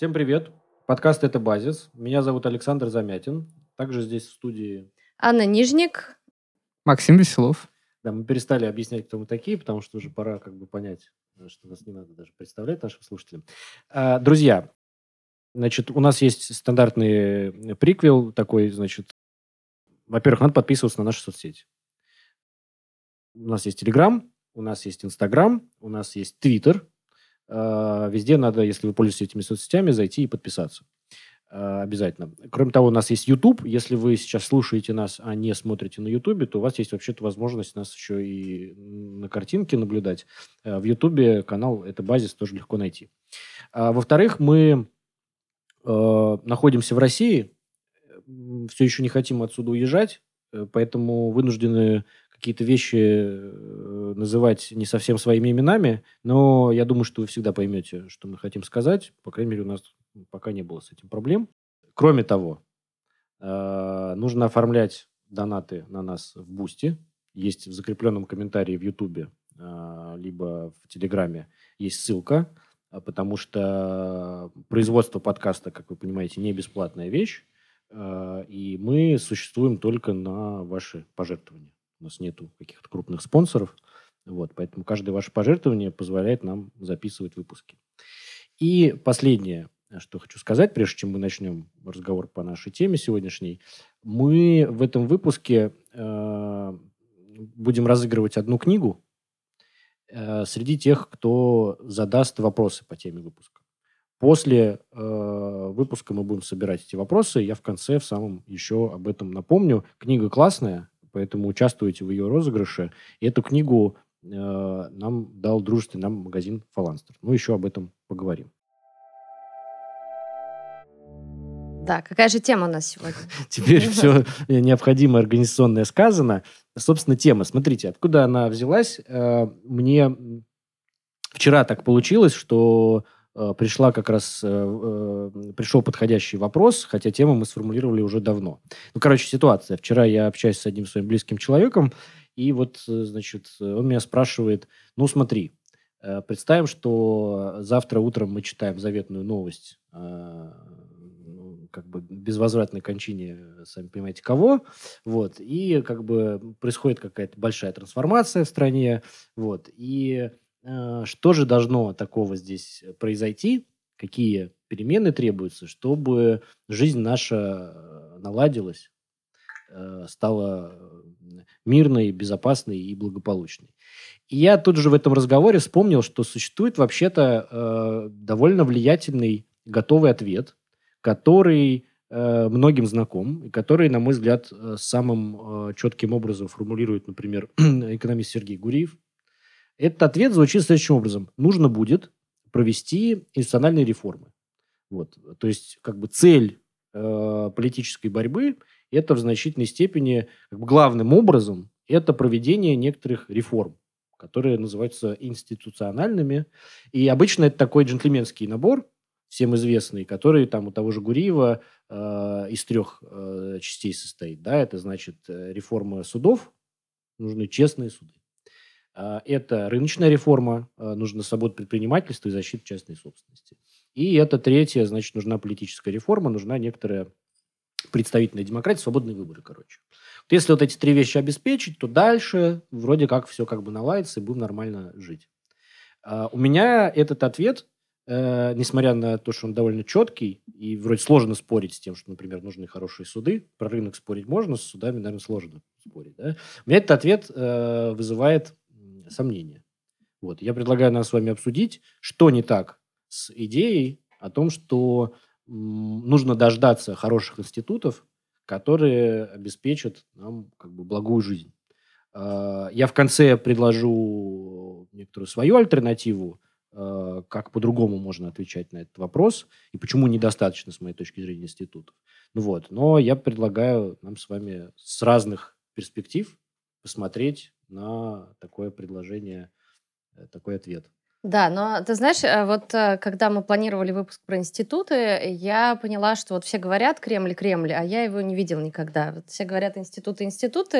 Всем привет. Подкаст «Это базис». Меня зовут Александр Замятин. Также здесь в студии... Анна Нижник. Максим Веселов. Да, мы перестали объяснять, кто мы такие, потому что уже пора как бы понять, что нас не надо даже представлять нашим слушателям. А, друзья, значит, у нас есть стандартный приквел такой, значит, во-первых, надо подписываться на наши соцсети. У нас есть Телеграм, у нас есть Инстаграм, у нас есть Твиттер, везде надо, если вы пользуетесь этими соцсетями, зайти и подписаться. А, обязательно. Кроме того, у нас есть YouTube. Если вы сейчас слушаете нас, а не смотрите на YouTube, то у вас есть вообще-то возможность нас еще и на картинке наблюдать. А, в YouTube канал «Это базис» тоже легко найти. Во-вторых, мы находимся в России, все еще не хотим отсюда уезжать, э, поэтому вынуждены какие-то вещи э, называть не совсем своими именами, но я думаю, что вы всегда поймете, что мы хотим сказать. По крайней мере, у нас пока не было с этим проблем. Кроме того, э, нужно оформлять донаты на нас в Boosty. Есть в закрепленном комментарии в Ютубе, э, либо в Телеграме есть ссылка, потому что производство подкаста, как вы понимаете, не бесплатная вещь, и мы существуем только на ваши пожертвования. У нас нету каких-то крупных спонсоров. Вот, поэтому каждое ваше пожертвование позволяет нам записывать выпуски. И последнее, что хочу сказать, прежде чем мы начнем разговор по нашей теме сегодняшней. Мы в этом выпуске э, будем разыгрывать одну книгу э, среди тех, кто задаст вопросы по теме выпуска. После э, выпуска мы будем собирать эти вопросы. Я в конце в самом еще об этом напомню. Книга классная, поэтому участвуйте в ее розыгрыше. И эту книгу э, нам дал дружественный нам магазин «Фаланстер». Ну, еще об этом поговорим. Да, какая же тема у нас сегодня? Теперь все необходимое организационное сказано. Собственно, тема. Смотрите, откуда она взялась. Э, мне вчера так получилось, что пришла как раз, э, э, пришел подходящий вопрос, хотя тему мы сформулировали уже давно. Ну, короче, ситуация. Вчера я общаюсь с одним своим близким человеком, и вот, значит, он меня спрашивает, ну, смотри, представим, что завтра утром мы читаем заветную новость ну, как бы безвозвратной кончине, сами понимаете, кого, вот, и как бы происходит какая-то большая трансформация в стране, вот, и Э, что же должно такого здесь произойти? Какие перемены требуются, чтобы жизнь наша э, наладилась, э, стала мирной, безопасной и благополучной? И я тут же в этом разговоре вспомнил, что существует вообще-то довольно влиятельный готовый ответ, который многим знаком, и который, на мой взгляд, самым четким образом формулирует, например, экономист Сергей Гуриев – этот ответ звучит следующим образом. Нужно будет провести институциональные реформы. Вот. То есть, как бы цель э, политической борьбы – это в значительной степени, как бы главным образом, это проведение некоторых реформ, которые называются институциональными. И обычно это такой джентльменский набор, всем известный, который там у того же Гуриева э, из трех э, частей состоит. Да? Это значит э, реформа судов, нужны честные суды. А, это рыночная реформа, а, нужно свобода предпринимательства и защита частной собственности. И это третье, значит, нужна политическая реформа, нужна некоторая представительная демократия, свободные выборы, короче. Вот если вот эти три вещи обеспечить, то дальше вроде как все как бы наладится и будем нормально жить. А, у меня этот ответ, э, несмотря на то, что он довольно четкий, и вроде сложно спорить с тем, что, например, нужны хорошие суды, про рынок спорить можно, с судами, наверное, сложно спорить. Да? У меня этот ответ э, вызывает сомнения. Вот. Я предлагаю нам с вами обсудить, что не так с идеей о том, что нужно дождаться хороших институтов, которые обеспечат нам как бы благую жизнь. А, я в конце предложу некоторую свою альтернативу, а, как по-другому можно отвечать на этот вопрос и почему недостаточно, с моей точки зрения, институтов. Ну вот, но я предлагаю нам с вами с разных перспектив посмотреть на такое предложение, э, такой ответ. Да, но ты знаешь, э, вот э, когда мы планировали выпуск про институты, я поняла, что вот все говорят Кремль, Кремль, а я его не видел никогда. Вот все говорят институты, институты.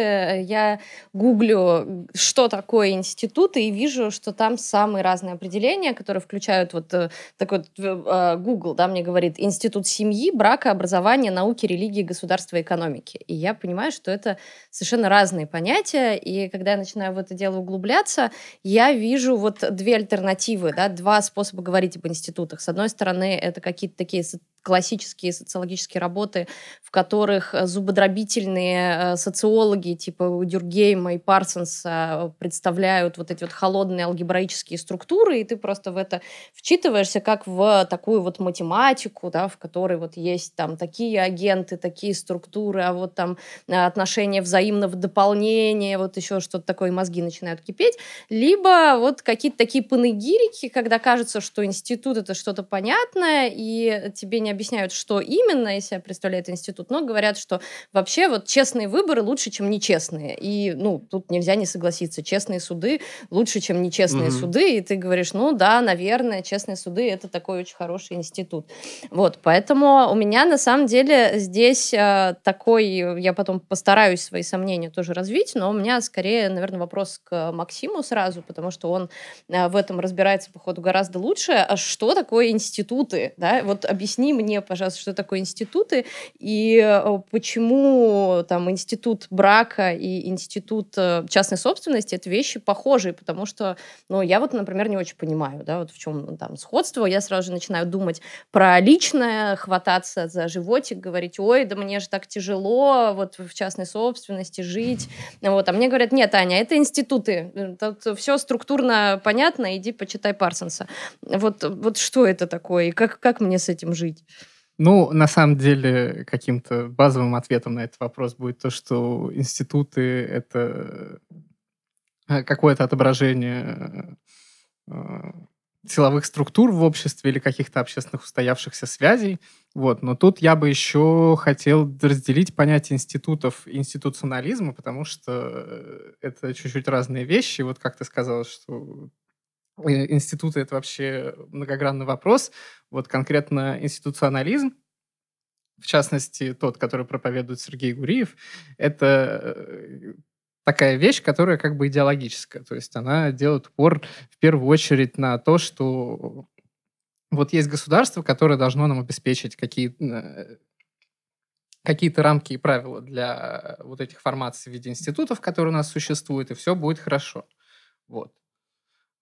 Я гуглю, что такое институты, и вижу, что там самые разные определения, которые включают вот э, такой вот Google, да, мне говорит, институт семьи, брака, образования, науки, религии, государства, экономики. И я понимаю, что это совершенно разные понятия, и когда я начинаю в это дело углубляться, я вижу вот две альтернативы альтернативы, да, два способа говорить об институтах. С одной стороны, это какие-то такие классические социологические работы, в которых э, зубодробительные э, социологи типа Дюргейма и Парсонса представляют вот эти вот холодные алгебраические структуры, и ты просто в это вчитываешься как в такую вот математику, да, в которой вот есть там такие агенты, такие структуры, а вот там э, отношения взаимного дополнения, вот еще что-то такое, мозги начинают кипеть. Либо вот какие-то такие панегирики, когда кажется, что институт — это что-то понятное, и тебе не не объясняют, что именно из себя представляет институт, но говорят, что вообще вот честные выборы лучше, чем нечестные. И, ну, тут нельзя не согласиться. Честные суды лучше, чем нечестные mm-hmm. суды. И ты говоришь, ну да, наверное, честные суды — это такой очень хороший институт. Вот, поэтому у меня на самом деле здесь э, такой, я потом постараюсь свои сомнения тоже развить, но у меня скорее, наверное, вопрос к Максиму сразу, потому что он э, в этом разбирается, походу, гораздо лучше. А что такое институты? Да? Вот объясни мне, пожалуйста, что такое институты и э, почему там институт брака и институт э, частной собственности это вещи похожие, потому что, ну, я вот, например, не очень понимаю, да, вот в чем там сходство. Я сразу же начинаю думать про личное, хвататься за животик, говорить, ой, да мне же так тяжело вот в частной собственности жить. Вот, а мне говорят, нет, Аня, это институты. Тут все структурно понятно, иди почитай Парсонса. Вот, вот что это такое и как, как мне с этим жить? Ну, на самом деле, каким-то базовым ответом на этот вопрос будет то, что институты — это э, какое-то отображение э, силовых структур в обществе или каких-то общественных устоявшихся связей. Вот. Но тут я бы еще хотел разделить понятие институтов и институционализма, потому что э, это чуть-чуть разные вещи. Вот как ты сказал, что Э, институты — это вообще многогранный вопрос. Вот конкретно институционализм, в частности, тот, который проповедует Сергей Гуриев, это э, такая вещь, которая как бы идеологическая. То есть она делает упор в первую очередь на то, что вот есть государство, которое должно нам обеспечить какие, э, какие-то рамки и правила для вот этих формаций в виде институтов, которые у нас существуют, и все будет хорошо. Вот.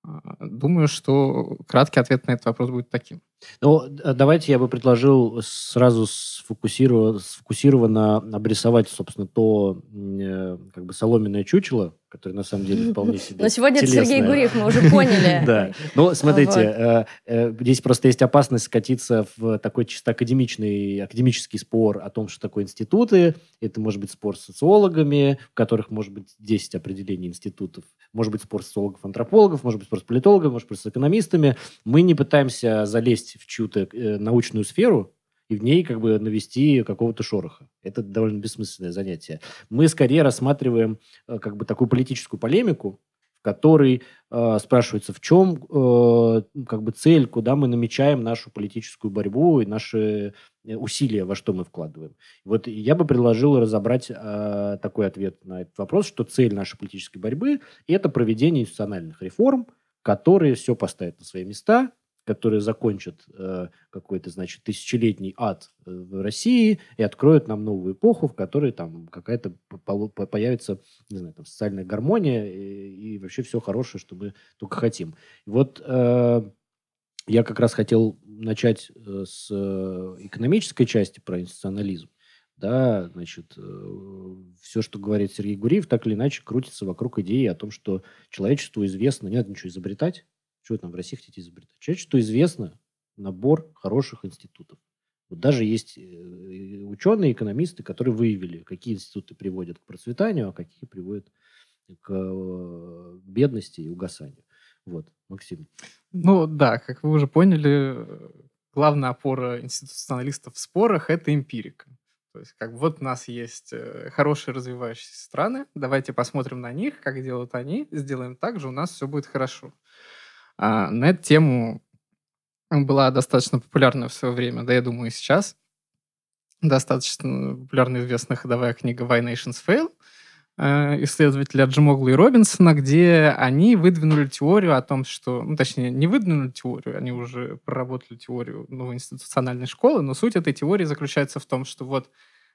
А, думаю, что краткий ответ на этот вопрос будет таким. Ну, давайте я бы предложил сразу сфокусированно, сфокусированно обрисовать, собственно, то э, как бы соломенное чучело, которое на самом деле вполне себе Но сегодня это Сергей Гурьев, мы уже поняли. Да. Ну, смотрите, э, э, здесь просто есть опасность скатиться в такой чисто академичный, академический спор о том, что такое институты. Это может быть спор с социологами, в которых может быть 10 определений институтов. Может быть спор социологов-антропологов, может быть спор с политологами, может быть с экономистами. Мы не пытаемся залезть залезть в чью-то э, научную сферу и в ней как бы навести какого-то шороха. Это довольно бессмысленное занятие. Мы скорее рассматриваем э, как бы такую политическую полемику, в которой э, спрашивается, в чем э, как бы цель, куда мы намечаем нашу политическую борьбу и наши э, усилия, во что мы вкладываем. Вот я бы предложил разобрать э, такой ответ на этот вопрос, что цель нашей политической борьбы – это проведение институциональных реформ, которые все поставят на свои места, которые закончат э, какой-то, значит, тысячелетний ад э, в России и откроют нам новую эпоху, в которой там какая-то появится, не знаю, там социальная гармония и, и вообще все хорошее, что мы только хотим. Вот э, я как раз хотел начать э, с э, экономической части про институционализм. Да, значит, все, что говорит Сергей Гуриев, так или иначе крутится вокруг идеи о том, что человечеству известно, не надо ничего изобретать, что вы там в России хотите изобретать? Человек, что известно, набор хороших институтов. Вот даже есть э, ученые, экономисты, которые выявили, какие институты приводят к процветанию, а какие приводят к э, бедности и угасанию. Вот, Максим. Ну да, как вы уже поняли, главная опора институционалистов в спорах – это эмпирика. То есть как вот у нас есть э, хорошие развивающиеся страны, давайте посмотрим на них, как делают они, сделаем так же, у нас все будет хорошо. А, на эту тему была достаточно популярна в свое время, да, я думаю, и сейчас. Достаточно популярно известная ходовая книга «Why Nations Fail», э, исследователя Джимогла и Робинсона, где они выдвинули теорию о том, что... Ну, точнее, не выдвинули теорию, они уже проработали теорию новой институциональной школы, но суть этой теории заключается в том, что вот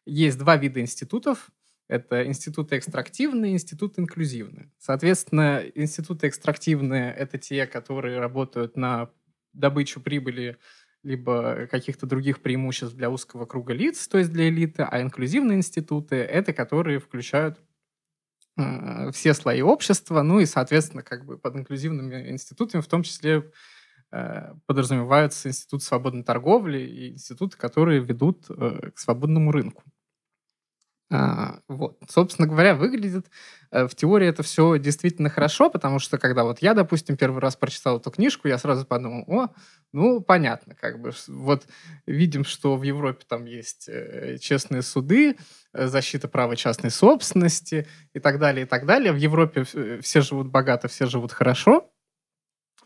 есть два вида институтов. Это институты экстрактивные, институты инклюзивные. Соответственно, институты экстрактивные — это те, которые работают на добычу прибыли либо каких-то других преимуществ для узкого круга лиц, то есть для элиты, а инклюзивные институты — это которые включают э, все слои общества, ну и, соответственно, как бы под инклюзивными институтами в том числе э, подразумеваются институты свободной торговли и институты, которые ведут э, к свободному рынку. А, вот. Собственно говоря, выглядит э, в теории это все действительно хорошо, потому что когда вот я, допустим, первый раз прочитал эту книжку, я сразу подумал, о, ну, понятно, как бы, вот видим, что в Европе там есть э, честные суды, э, защита права частной собственности и так далее, и так далее. В Европе все живут богато, все живут хорошо,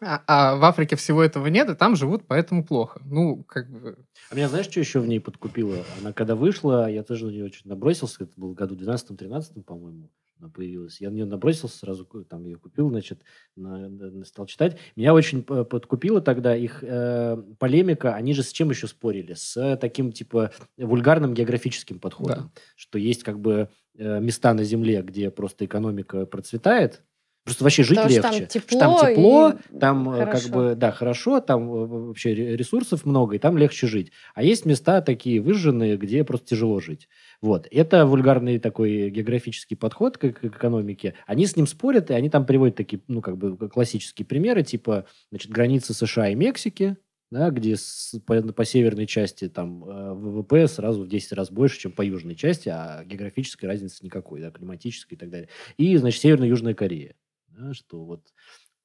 а, а в Африке всего этого нет, и там живут поэтому плохо. Ну, как бы... А меня знаешь, что еще в ней подкупило? Она когда вышла, я тоже на нее очень набросился, это был в году 12-13, по-моему, она появилась. Я на нее набросился, сразу там ее купил, значит, на, на, стал читать. Меня очень подкупило тогда их э, полемика. Они же с чем еще спорили? С таким, типа, вульгарным географическим подходом. Да. Что есть, как бы, э, места на Земле, где просто экономика процветает, Просто вообще жить Потому легче. Там тепло, там тепло, там э, хорошо. как бы, да, хорошо, там э, вообще ресурсов много, и там легче жить. А есть места такие выжженные, где просто тяжело жить. Вот. Это вульгарный такой географический подход к, к экономике. Они с ним спорят, и они там приводят такие, ну, как бы классические примеры, типа, значит, границы США и Мексики, да, где с, по, по северной части там э, ВВП сразу в 10 раз больше, чем по южной части, а географической разницы никакой, да, климатической и так далее. И, значит, Северно-Южная Корея да, что вот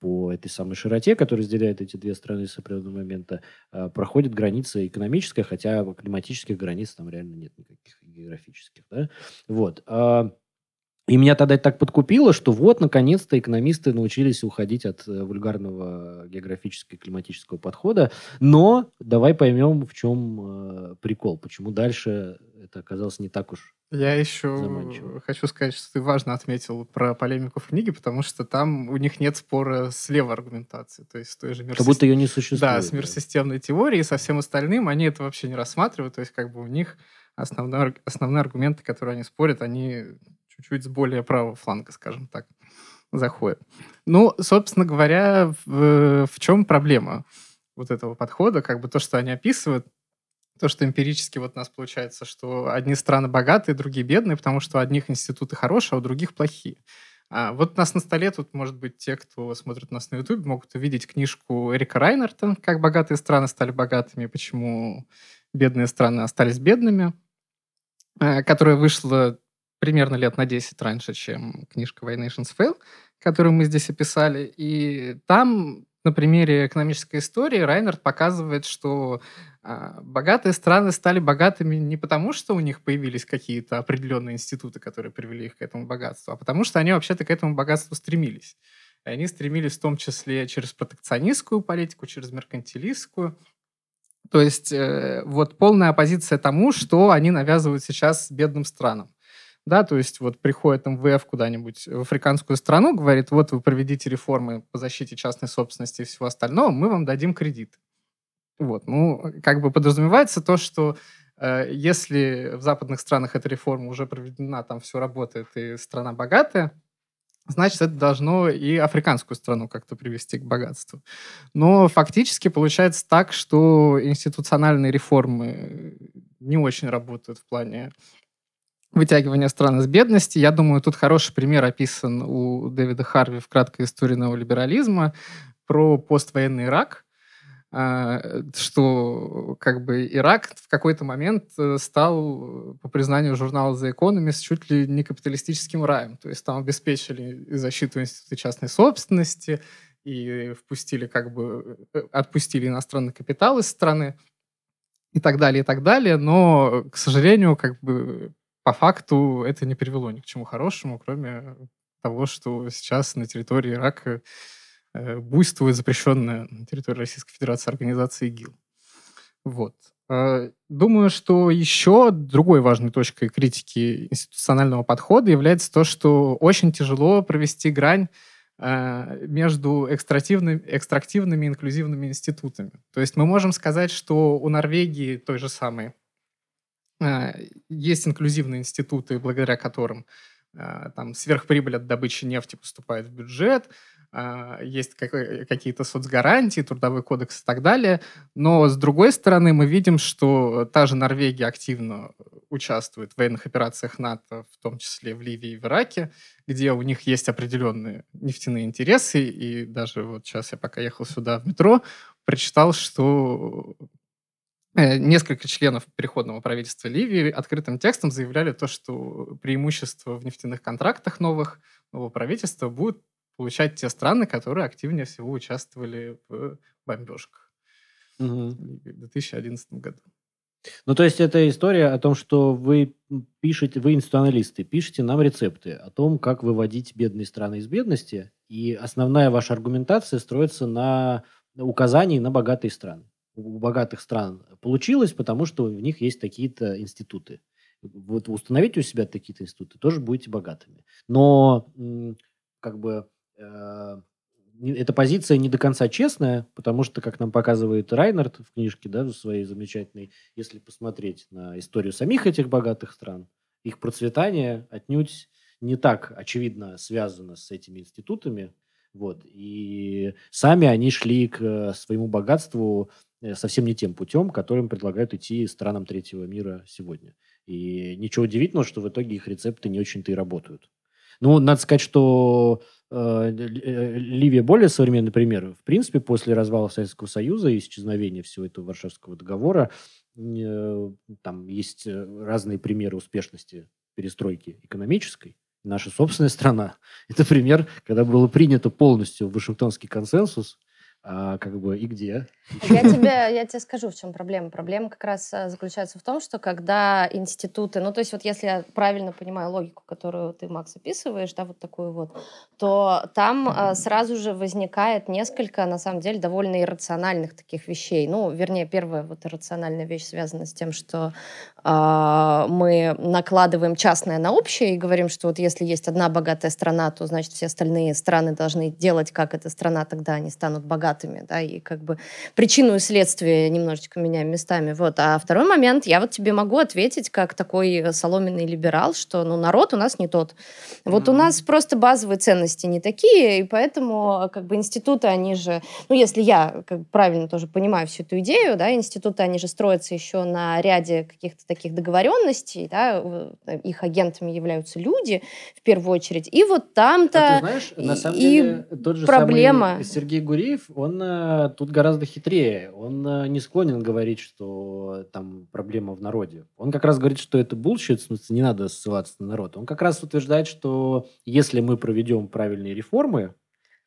по этой самой широте, которая разделяет эти две страны с определенного момента, э, проходит граница экономическая, хотя климатических границ там реально нет никаких географических. Да? Вот. И меня тогда это так подкупило, что вот, наконец-то, экономисты научились уходить от э, вульгарного географического и климатического подхода. Но давай поймем, в чем э, прикол, почему дальше это оказалось не так уж я еще хочу сказать, что ты важно отметил про полемику в книге, потому что там у них нет спора с левой аргументацией. То есть той же мир Как будто ее не существует. Да, с миросистемной да. теорией со всем остальным они это вообще не рассматривают. То есть как бы у них основные, основные аргументы, которые они спорят, они чуть-чуть с более правого фланга, скажем так, заходят. Ну, собственно говоря, в, в чем проблема вот этого подхода? Как бы то, что они описывают, то, что эмпирически вот у нас получается, что одни страны богатые, другие бедные, потому что у одних институты хорошие, а у других плохие. А вот у нас на столе тут, может быть, те, кто смотрит нас на YouTube, могут увидеть книжку Эрика Райнерта «Как богатые страны стали богатыми, почему бедные страны остались бедными», э, которая вышла примерно лет на 10 раньше, чем книжка «Why Nations Fail», которую мы здесь описали. И там на примере экономической истории Райнерт показывает, что а, богатые страны стали богатыми не потому, что у них появились какие-то определенные институты, которые привели их к этому богатству, а потому что они вообще-то к этому богатству стремились. И они стремились в том числе через протекционистскую политику, через меркантилистскую. То есть э, вот полная оппозиция тому, что они навязывают сейчас бедным странам да, то есть вот приходит МВФ куда-нибудь в африканскую страну, говорит, вот вы проведите реформы по защите частной собственности и всего остального, мы вам дадим кредит. Вот, ну, как бы подразумевается то, что э, если в западных странах эта реформа уже проведена, там все работает, и страна богатая, значит, это должно и африканскую страну как-то привести к богатству. Но фактически получается так, что институциональные реформы не очень работают в плане вытягивания стран из бедности. Я думаю, тут хороший пример описан у Дэвида Харви в краткой истории неолиберализма про поствоенный Ирак, а, что как бы Ирак в какой-то момент э, стал, по признанию журнала The Economist, чуть ли не капиталистическим раем. То есть там обеспечили защиту института частной собственности и впустили как бы, э, отпустили иностранный капитал из страны и так далее, и так далее. Но, к сожалению, как бы по факту это не привело ни к чему хорошему, кроме того, что сейчас на территории Ирака э, буйствует запрещенная на территории Российской Федерации организация ИГИЛ. Вот. Э, думаю, что еще другой важной точкой критики институционального подхода является то, что очень тяжело провести грань э, между экстрактивными, экстрактивными и инклюзивными институтами. То есть мы можем сказать, что у Норвегии той же самой есть инклюзивные институты, благодаря которым там сверхприбыль от добычи нефти поступает в бюджет, а, есть какие-то соцгарантии, трудовой кодекс и так далее. Но, с другой стороны, мы видим, что та же Норвегия активно участвует в военных операциях НАТО, в том числе в Ливии и в Ираке, где у них есть определенные нефтяные интересы. И даже вот сейчас я пока ехал сюда в метро, прочитал, что несколько членов переходного правительства Ливии открытым текстом заявляли то, что преимущество в нефтяных контрактах новых нового правительства будет получать те страны, которые активнее всего участвовали в бомбежках угу. в 2011 году. Ну, то есть это история о том, что вы пишете, вы институционалисты, пишете нам рецепты о том, как выводить бедные страны из бедности, и основная ваша аргументация строится на указании на богатые страны. У богатых стран получилось, потому что в них есть такие-то институты. Вот установите у себя такие-то институты, тоже будете богатыми. Но как бы Э, эта позиция не до конца честная, потому что, как нам показывает Райнард в книжке, да, в своей замечательной, если посмотреть на историю самих этих богатых стран, их процветание отнюдь не так очевидно связано с этими институтами, вот, и сами они шли к своему богатству э, совсем не тем путем, которым предлагают идти странам третьего мира сегодня. И ничего удивительного, что в итоге их рецепты не очень-то и работают. Ну, надо сказать, что Э, э, Ливия более современный пример. В принципе, после развала Советского Союза и исчезновения всего этого Варшавского договора, э, там есть разные примеры успешности перестройки экономической. Наша собственная страна – это пример, когда было принято полностью Вашингтонский консенсус – а, как бы и где? Я тебе, я тебе скажу, в чем проблема. Проблема как раз э, заключается в том, что когда институты, ну то есть вот если я правильно понимаю логику, которую ты, Макс, описываешь, да, вот такую вот, то там а, сразу же возникает несколько, на самом деле, довольно иррациональных таких вещей. Ну, вернее, первая вот иррациональная вещь связана с тем, что а, мы накладываем частное на общее и говорим, что вот если есть одна богатая страна, то значит все остальные страны должны делать, как эта страна, тогда они станут богатыми богатыми, да, и как бы причину и следствие немножечко меняем местами. Вот. А второй момент, я вот тебе могу ответить как такой соломенный либерал, что, ну, народ у нас не тот. Вот mm-hmm. у нас просто базовые ценности не такие, и поэтому как бы институты, они же, ну, если я как бы, правильно тоже понимаю всю эту идею, да, институты, они же строятся еще на ряде каких-то таких договоренностей, да, их агентами являются люди, в первую очередь, и вот там-то... А ты знаешь, на самом и деле, тот же проблема. самый Сергей Гуриев, он э, тут гораздо хитрее. Он э, не склонен говорить, что там проблема в народе. Он как раз говорит, что это bullshit, в смысле, не надо ссылаться на народ. Он как раз утверждает, что если мы проведем правильные реформы,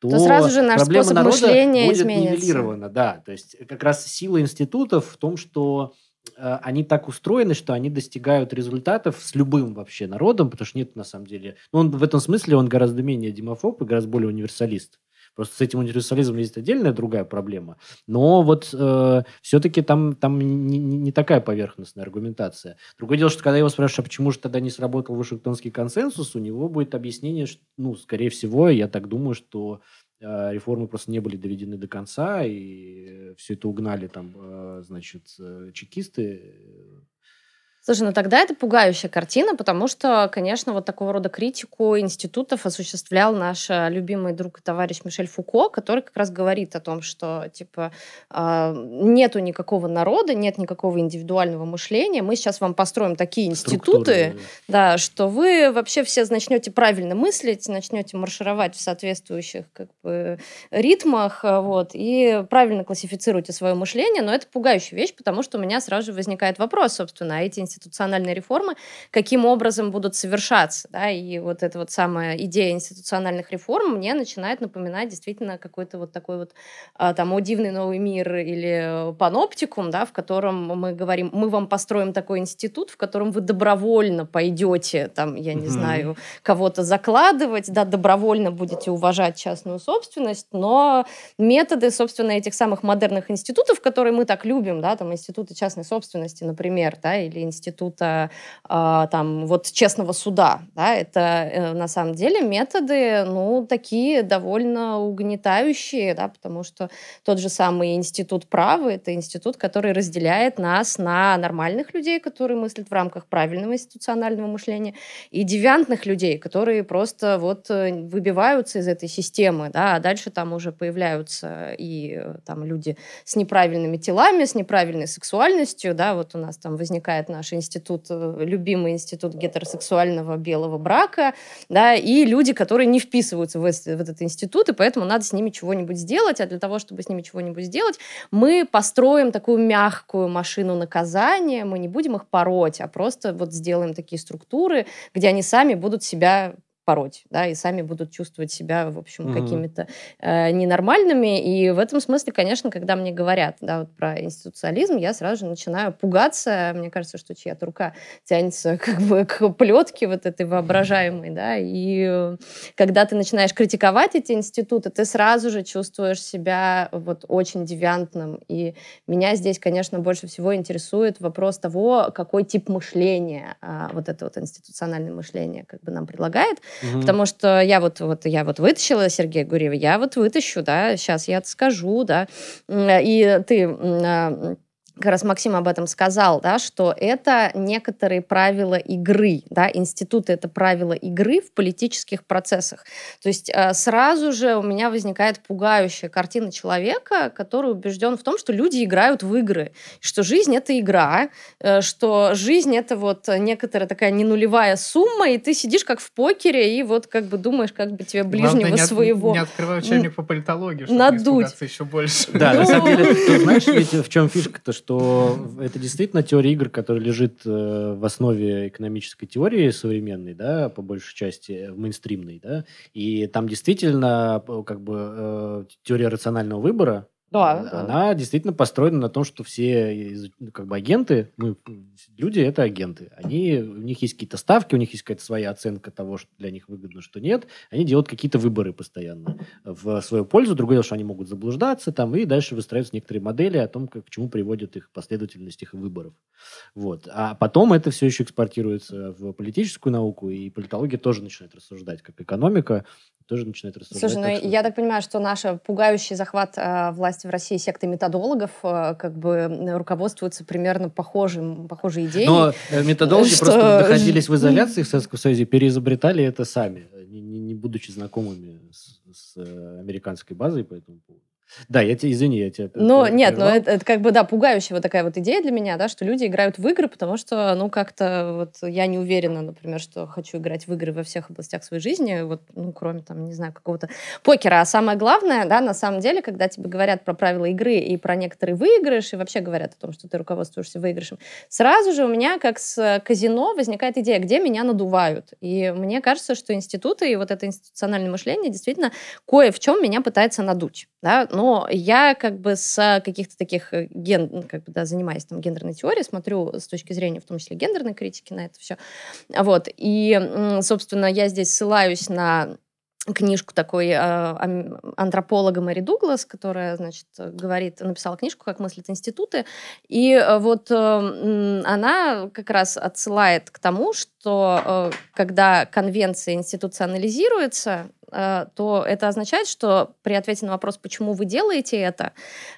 то, то сразу же наш проблема способ народа мышления будет изменится. нивелирована. Да, то есть как раз сила институтов в том, что э, они так устроены, что они достигают результатов с любым вообще народом, потому что нет на самом деле... Ну, он в этом смысле он гораздо менее демофоб и гораздо более универсалист. Просто с этим универсализмом есть отдельная другая проблема. Но вот э, все-таки там, там не, не такая поверхностная аргументация. Другое дело, что когда его спрашивают, а почему же тогда не сработал Вашингтонский консенсус, у него будет объяснение, что, ну, скорее всего, я так думаю, что э, реформы просто не были доведены до конца, и все это угнали там, э, значит, э, чекисты Слушай, ну тогда это пугающая картина, потому что, конечно, вот такого рода критику институтов осуществлял наш э, любимый друг и товарищ Мишель Фуко, который как раз говорит о том, что, типа, а, нету никакого народа, нет никакого индивидуального мышления, мы сейчас вам построим такие институты, да, что вы вообще все начнете правильно мыслить, начнете маршировать в соответствующих как бы, ритмах, э, вот, и правильно классифицируйте свое мышление, но это пугающая вещь, потому что у меня сразу же возникает вопрос, собственно, а эти институты институциональной реформы, каким образом будут совершаться. Да? И вот эта вот самая идея институциональных реформ мне начинает напоминать действительно какой-то вот такой вот а, там «О дивный новый мир» или «Паноптикум», да, в котором мы говорим, мы вам построим такой институт, в котором вы добровольно пойдете, там, я не mm-hmm. знаю, кого-то закладывать, да, добровольно будете уважать частную собственность, но методы, собственно, этих самых модерных институтов, которые мы так любим, да, там, институты частной собственности, например, да, или института, э, там, вот, честного суда, да, это, э, на самом деле, методы, ну, такие довольно угнетающие, да, потому что тот же самый институт права, это институт, который разделяет нас на нормальных людей, которые мыслят в рамках правильного институционального мышления, и девиантных людей, которые просто вот э, выбиваются из этой системы, да, а дальше там уже появляются и э, там люди с неправильными телами, с неправильной сексуальностью, да, вот у нас там возникает наш институт, э, любимый институт гетеросексуального белого брака, да, и люди, которые не вписываются в, этот институт, и поэтому надо с ними чего-нибудь сделать, а для того, чтобы с ними чего-нибудь сделать, мы построим такую мягкую машину наказания, мы не будем их пороть, а просто вот сделаем такие структуры, где они сами будут себя пороть, да, и сами будут чувствовать себя, в общем, mm-hmm. какими-то э, ненормальными. И в этом смысле, конечно, когда мне говорят, да, вот про институциализм, я сразу же начинаю пугаться. Мне кажется, что чья-то рука тянется как бы к плетке вот этой воображаемой, да, и когда ты начинаешь критиковать эти институты, ты сразу же чувствуешь себя вот очень девиантным. И меня здесь, конечно, больше всего интересует вопрос того, какой тип мышления а, вот это вот институциональное мышление как бы нам предлагает. Угу. Потому что я вот, вот, я вот вытащила Сергея Гурьева, я вот вытащу, да, сейчас я это скажу, да, и ты а, как раз Максим об этом сказал, да, что это некоторые правила игры, да, институты это правила игры в политических процессах. То есть э, сразу же у меня возникает пугающая картина человека, который убежден в том, что люди играют в игры, что жизнь это игра, э, что жизнь это вот некоторая такая не нулевая сумма, и ты сидишь как в покере и вот как бы думаешь, как бы тебе ближнего Главное, не своего... не открывай учебник по политологии, чтобы надуть. еще больше. Да, на самом деле, знаешь, ведь в чем фишка-то, что что это действительно теория игр, которая лежит э, в основе экономической теории современной, да, по большей части, мейнстримной, да, и там действительно как бы э, теория рационального выбора, да, она да. действительно построена на том, что все ну, как бы агенты, мы, люди это агенты. Они, у них есть какие-то ставки, у них есть какая-то своя оценка того, что для них выгодно, что нет. Они делают какие-то выборы постоянно в свою пользу. Другое дело, что они могут заблуждаться там, и дальше выстраиваются некоторые модели о том, как, к чему приводит их последовательность их выборов. Вот. А потом это все еще экспортируется в политическую науку, и политология тоже начинает рассуждать как экономика, тоже начинает рассуждать. Слушай, ну что... я так понимаю, что наш пугающий захват э, власти в России секты методологов э, как бы руководствуются примерно похожим, похожей идеей. Но э, методологи что... просто находились в изоляции в Советском Союзе, переизобретали это сами, не, не, не будучи знакомыми с, с э, американской базой по этому поводу. Да, я тебе, извини, я тебя Ну, нет, но это, это как бы, да, пугающая вот такая вот идея для меня, да, что люди играют в игры, потому что, ну, как-то вот я не уверена, например, что хочу играть в игры во всех областях своей жизни, вот, ну, кроме, там, не знаю, какого-то покера. А самое главное, да, на самом деле, когда тебе говорят про правила игры и про некоторый выигрыш, и вообще говорят о том, что ты руководствуешься выигрышем, сразу же у меня, как с казино, возникает идея, где меня надувают. И мне кажется, что институты и вот это институциональное мышление действительно кое в чем меня пытается надуть, да, но я как бы с каких-то таких э, ген, ну, как бы, да, занимаясь там гендерной теорией, смотрю с точки зрения, в том числе, гендерной критики на это все. Вот. И, собственно, я здесь ссылаюсь на книжку такой э, антрополога Мэри Дуглас, которая, значит, говорит, написала книжку «Как мыслят институты», и э, вот э, она как раз отсылает к тому, что э, когда конвенция институционализируется, то это означает, что при ответе на вопрос, почему вы делаете это,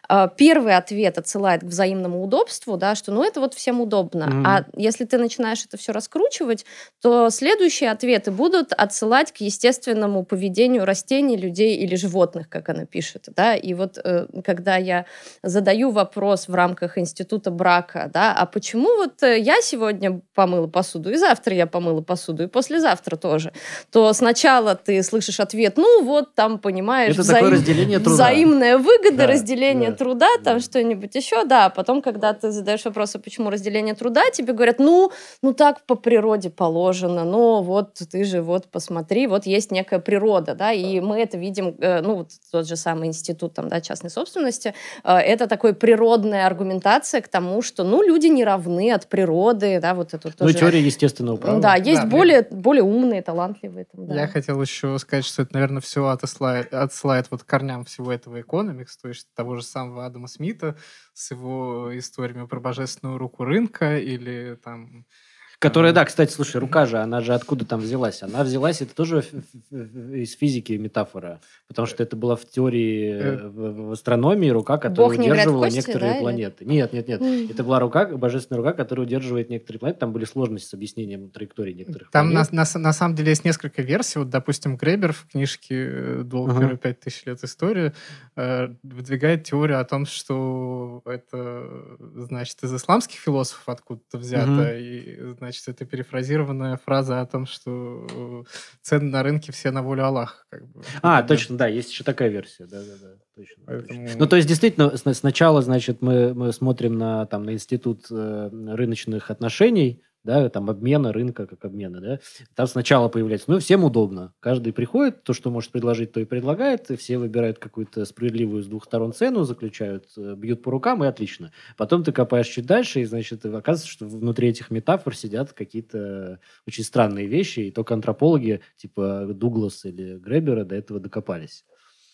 э, первый ответ отсылает к взаимному удобству, да, что ну это вот всем удобно. Mm-hmm. А если ты начинаешь это все раскручивать, то следующие ответы будут отсылать к естественному поведению растений, людей или животных, как она пишет. Да? И вот э, когда я задаю вопрос в рамках института брака, да, а почему вот я сегодня помыла посуду, и завтра я помыла посуду, и послезавтра тоже, то сначала ты слышишь от ответ, ну вот там, понимаешь, Это такое разделение труда. взаимная выгода, Да, разделение да, труда, там да. что-нибудь еще, да. А Потом, когда ты задаешь вопрос, а почему разделение труда, тебе говорят, ну, ну так по природе положено, ну вот ты же вот посмотри, вот есть некая природа, да, и мы это видим, э, ну вот тот же самый институт там, да, частной собственности, э, это такой природная аргументация к тому, что, ну, люди не равны от природы, да, вот это Ну, тоже... теория естественного права. Да, есть Да, более, более умные, талантливые. Там, да. Я хотел еще сказать, что это, наверное, все отсылает, отсылает вот корням всего этого экономикс, то есть того же самого Адама Смита с его историями про божественную руку рынка или там... Которая, да, кстати, слушай, рука же, она же откуда там взялась? Она взялась, это тоже из физики метафора, потому что это была в теории, Э. э, в, астрономии рука, которая Бог не удерживала кости, некоторые да, или- планеты. Нет, нет, нет. Это была рука, божественная рука, которая удерживает некоторые планеты. Там были сложности с объяснением траектории некоторых Там на, планет. на, самом деле есть несколько версий. Вот, допустим, Гребер в книжке э, «Долг Ага. пять тысяч лет истории» выдвигает теорию о том, что это, значит, из исламских философов откуда-то взято. И, значит, это перефразированная фраза о том, что э, цены на рынке все на волю Аллаха. Как бы. А, Да. точно, да, есть еще такая версия. Да, да, да. Точно, Поэтому- точно. Ну, то есть, действительно, сначала, значит, мы, мы смотрим на, там, на институт э, рыночных отношений, да, там, обмена, рынка как обмена, да. Там сначала появляется, ну, всем удобно. Каждый приходит, то, что может предложить, то и предлагает, и все выбирают какую-то справедливую с двух сторон цену, заключают, э, бьют по рукам, и отлично. Потом ты копаешь чуть дальше, и, значит, оказывается, что внутри этих метафор сидят какие-то очень странные вещи, и только антропологи, типа Дуглас или Гребера, до этого докопались.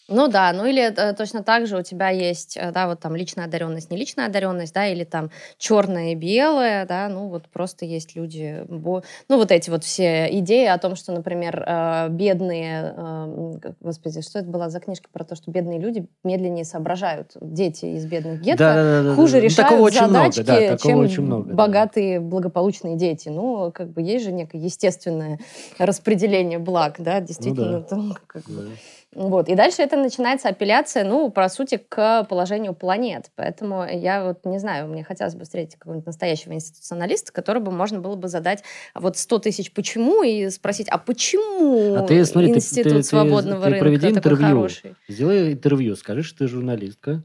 Ну да, ну или э, точно так же у тебя есть, э, да, вот там личная одаренность, не личная одаренность, да, или там черное и белое, да, ну вот просто есть люди, бо- ну вот эти вот все идеи о том, что, например, э, бедные, э, господи, что это была за книжка про то, что бедные люди медленнее соображают, дети из бедных гетто, Да-да-да-да-да. хуже Ну, решают такого очень много, задачки, да, чем очень много, да. богатые, благополучные дети. Ну, как бы есть же некое естественное распределение благ, да, действительно. да. там как бы. Да. Вот. И дальше это начинается апелляция, ну, по сути, к положению планет. Поэтому я вот не знаю, мне хотелось бы встретить какого-нибудь настоящего институционалиста, который бы можно было бы задать вот 100 тысяч почему и спросить, а почему А ты, смотри, ты- институт ты- ты- свободного ты рынка проведи такой интервью. хороший? Сделай интервью, скажи, что ты журналистка,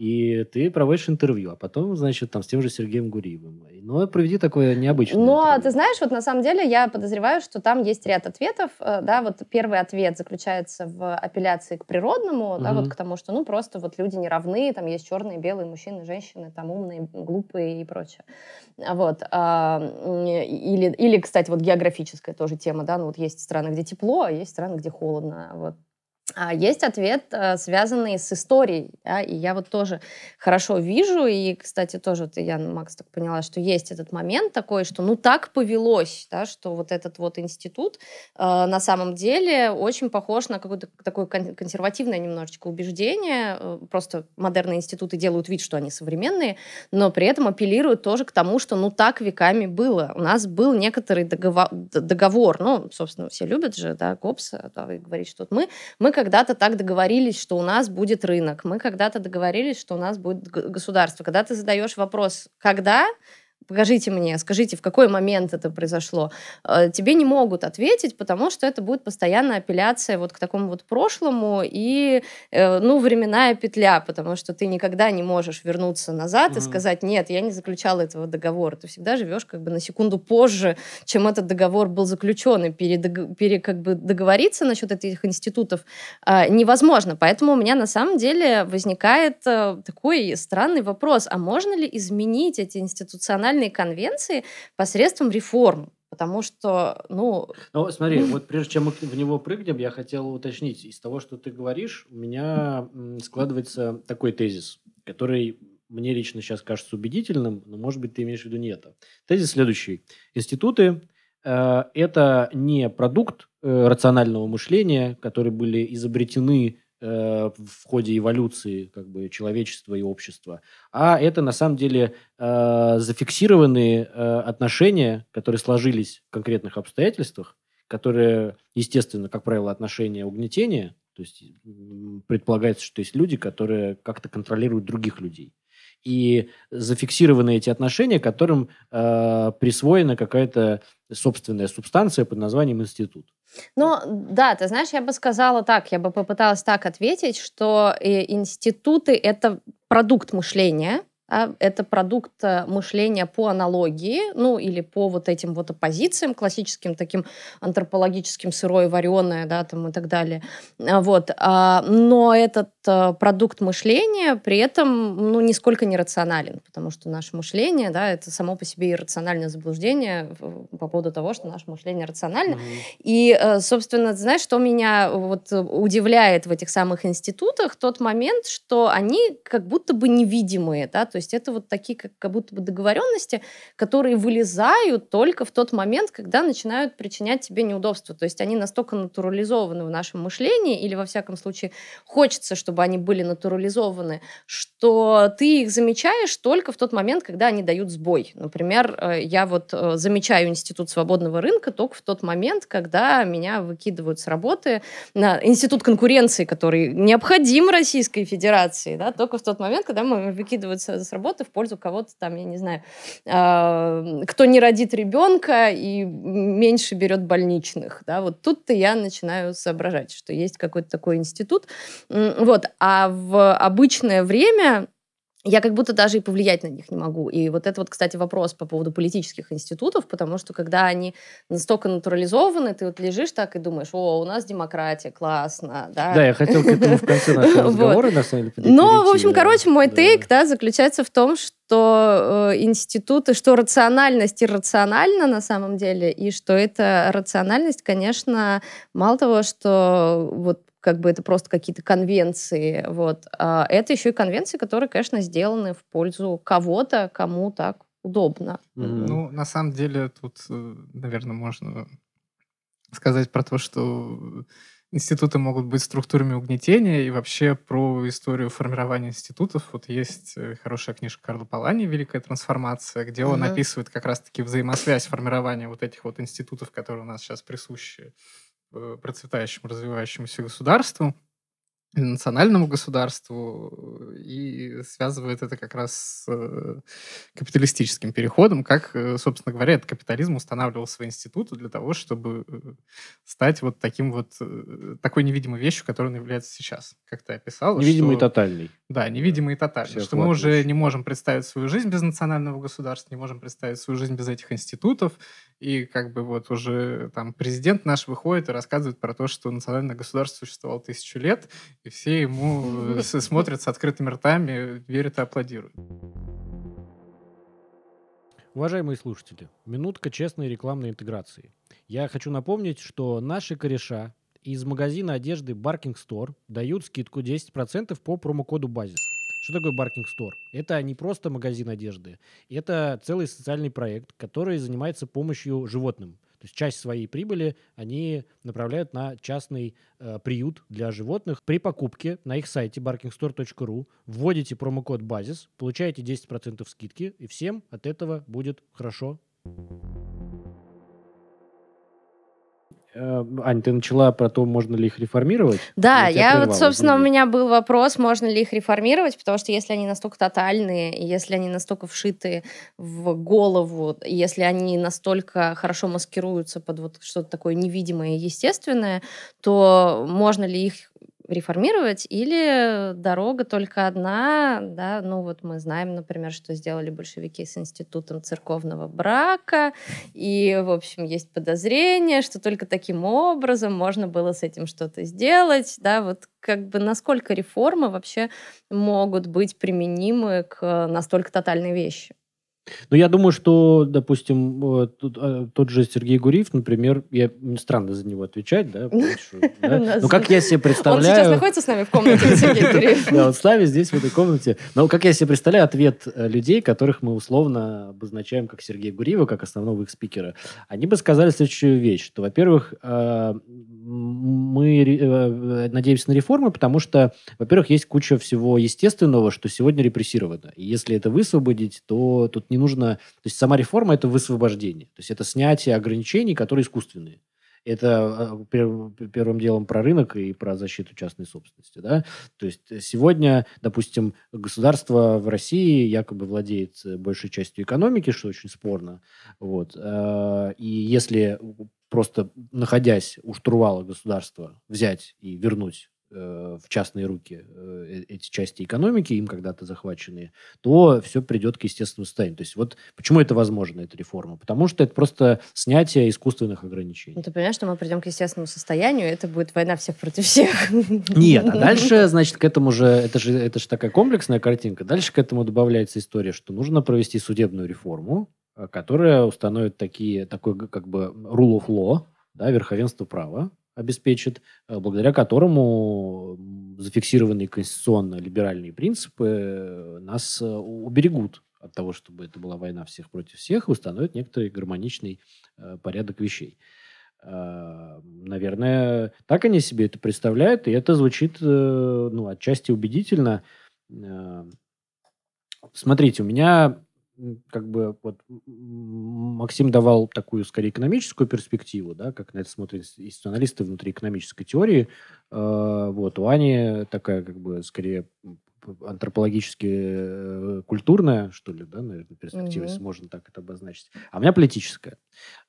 и ты проводишь интервью, а потом, значит, там с тем же Сергеем Гуриевым. Но проведи такое необычное Но интервью. ты знаешь, вот на самом деле я подозреваю, что там есть ряд ответов. Э, Да, вот первый ответ заключается в апелляции к природному, да, Мгм. вот к тому, что ну просто вот люди не равны, там есть черные, белые, мужчины, женщины, там умные, глупые и прочее. А Вот. а, Или, или, кстати, вот географическая тоже тема, да, ну вот есть страны, где тепло, а есть страны, где холодно. Вот. А есть ответ, э, связанный с историей, да, и я вот тоже хорошо вижу, и, кстати, тоже ты, я, Макс, так поняла, что есть этот момент такой, что ну так повелось, да, что вот этот вот институт э, на самом деле очень похож на какое-то такое кон- консервативное немножечко убеждение, э, просто модерные институты делают вид, что они современные, но при этом апеллируют тоже к тому, что ну так веками было. У нас был некоторый договор, договор ну, собственно, все любят же, да, Гоббса, да, и говорить, что вот мы, мы когда-то так договорились, что у нас будет рынок, мы когда-то договорились, что у нас будет государство. Когда ты задаешь вопрос, когда, покажите мне, скажите, в какой момент это произошло, э, тебе не могут ответить, потому что это будет постоянная апелляция вот к такому вот прошлому и, э, ну, временная петля, потому что ты никогда не можешь вернуться назад и Мгм. сказать, нет, я не заключала этого договора. Ты всегда живешь как бы на секунду позже, чем этот договор был заключен, и передог- пере, как бы договориться насчет этих институтов а, невозможно. Поэтому у меня на самом деле возникает э, такой странный вопрос, а можно ли изменить эти институциональные конвенции посредством реформ? Потому что, ну, Ну, смотри, вот прежде чем мы в него прыгнем, я хотел уточнить. Из того, что ты говоришь, у меня складывается такой тезис, который мне лично сейчас кажется убедительным, но, может быть, ты имеешь в виду не это. Тезис следующий. Институты э, это не продукт э, рационального мышления, которые были изобретены в ходе эволюции как бы, человечества и общества, а это на самом деле э, зафиксированные э, отношения, которые сложились в конкретных обстоятельствах, которые, естественно, как правило, отношения угнетения, то есть предполагается, что есть люди, которые как-то контролируют других людей. И зафиксированы эти отношения, которым э, присвоена какая-то собственная субстанция под названием институт. Ну, да, ты знаешь, я бы сказала так, я бы попыталась так ответить, что э, институты — это продукт мышления, а это продукт э, мышления по аналогии, ну или по вот этим вот оппозициям классическим, таким антропологическим, сырое, вареное, да, там и так далее. А, вот. А, но этот э, продукт мышления при этом, ну, нисколько не рационален, потому что наше мышление, да, это само по себе иррациональное заблуждение по поводу того, что наше мышление рационально. Mm-hmm. И, э, собственно, знаешь, что меня вот удивляет в этих самых институтах? Тот момент, что они как будто бы невидимые, да, то есть это вот такие как, как будто бы договоренности, которые вылезают только в тот момент, когда начинают причинять тебе неудобства. То есть они настолько натурализованы в нашем мышлении, или во всяком случае хочется, чтобы они были натурализованы, что ты их замечаешь только в тот момент, когда они дают сбой. Например, э, я вот э, замечаю институт свободного рынка только в тот момент, когда меня выкидывают с работы на институт конкуренции, который необходим Российской Федерации, да, только в тот момент, когда мы выкидывают с с работы в пользу кого-то там, я не знаю, э, кто не родит ребенка и меньше берет больничных. Да? Вот тут-то я начинаю соображать, что есть какой-то такой институт. Вот. А в обычное время я как будто даже и повлиять на них не могу. И вот это вот, кстати, вопрос по поводу политических институтов, потому что когда они настолько натурализованы, ты вот лежишь так и думаешь, о, у нас демократия, классно, да. Да, я хотел к этому в конце нашего разговора, на самом деле, Ну, в общем, короче, мой тейк, да, заключается в том, что э, институты, что рациональность иррациональна на самом деле, и что эта рациональность, конечно, мало того, что вот как бы это просто какие-то конвенции, вот. А это еще и конвенции, которые, конечно, сделаны в пользу кого-то, кому так удобно. Mm-hmm. Ну, на самом деле, тут, э, наверное, можно сказать про то, что институты могут быть структурами угнетения, и вообще про историю формирования институтов. Вот есть э, хорошая книжка Карла Палани «Великая трансформация», где он mm-hmm. описывает как раз-таки взаимосвязь формирования вот этих вот институтов, которые у нас сейчас присущи процветающему, развивающемуся государству, национальному государству и связывает это как раз с э, капиталистическим переходом, как, э, собственно говоря, этот капитализм устанавливал свои институты для того, чтобы стать вот таким вот, такой невидимой вещью, которой он является сейчас, как ты описал. Невидимый что, и тотальный. Да, невидимый и тотальный. Что мы уже не можем представить свою жизнь без национального государства, не можем представить свою жизнь без этих институтов, и как бы вот уже там президент наш выходит и рассказывает про то, что национальное государство существовало тысячу лет, и все ему э, смотрят с открытыми ртами, верят и аплодируют. Уважаемые слушатели, минутка честной рекламной интеграции. Я хочу напомнить, что наши кореша из магазина одежды Barking Store дают скидку 10% по промокоду «Базис». Что такое Barking Store? Это не просто магазин одежды, это целый социальный проект, который занимается помощью животным. То есть часть своей прибыли они направляют на частный э, приют для животных. При покупке на их сайте barkingstore.ru вводите промокод «Базис», получаете 10% скидки, и всем от этого будет хорошо. Э, Ань, ты начала про то, можно ли их реформировать? Да, я, я вот, собственно, у меня был вопрос, можно ли их реформировать, потому что если они настолько тотальные, если они настолько вшиты в голову, если они настолько хорошо маскируются под вот что-то такое невидимое и естественное, то можно ли их реформировать, или дорога только одна, да, ну вот мы знаем, например, что сделали большевики с институтом церковного брака, и, в общем, есть подозрение, что только таким образом можно было с этим что-то сделать, да, вот как бы насколько реформы вообще могут быть применимы к настолько тотальной вещи? Ну, я думаю, что, допустим, тот, а, тот же Сергей Гуриев, например, я странно за него отвечать, да, но как я себе представляю... Он сейчас находится с нами в комнате, Сергей Гуриев. Да, он с нами здесь, в этой комнате. Но как я себе представляю ответ э, людей, которых мы условно обозначаем как Сергея Гуриева, как основного их спикера, они бы сказали следующую вещь, что, во-первых, э, мы э, надеемся на реформы, потому что, во-первых, есть куча всего естественного, что сегодня репрессировано. И если это высвободить, то тут не нужно... То есть сама реформа – это высвобождение. То есть это снятие ограничений, которые искусственные. Это а, первым делом про рынок и про защиту частной собственности. Да? То есть сегодня, допустим, государство в России якобы владеет большей частью экономики, что очень спорно. Вот. А, и если просто находясь у штурвала государства взять и вернуть в частные руки э, э, эти части экономики, им когда-то захваченные, то все придет к естественному состоянию. То есть вот почему это возможно, эта реформа? Потому что это просто снятие искусственных ограничений. Ну, ты понимаешь, что мы придем к естественному состоянию, это будет война всех против всех. Нет, а дальше, значит, к этому же, это же, это же такая комплексная картинка, дальше к этому добавляется история, что нужно провести судебную реформу, которая установит такие, такой как бы rule of law, да, верховенство права, обеспечит, э, благодаря которому зафиксированные конституционно-либеральные принципы э, нас э, уберегут от того, чтобы это была война всех против всех, и установят некоторый гармоничный порядок вещей. Наверное, так они себе это представляют, и это звучит ну, отчасти убедительно. Смотрите, у меня как бы вот Максим давал такую скорее экономическую перспективу, да, как на это смотрят институционалисты внутри экономической теории. Э, вот у Ани такая как бы скорее антропологически э, культурная, что ли, да, наверное, перспектива, mm-hmm. если можно так это обозначить. А у меня политическая.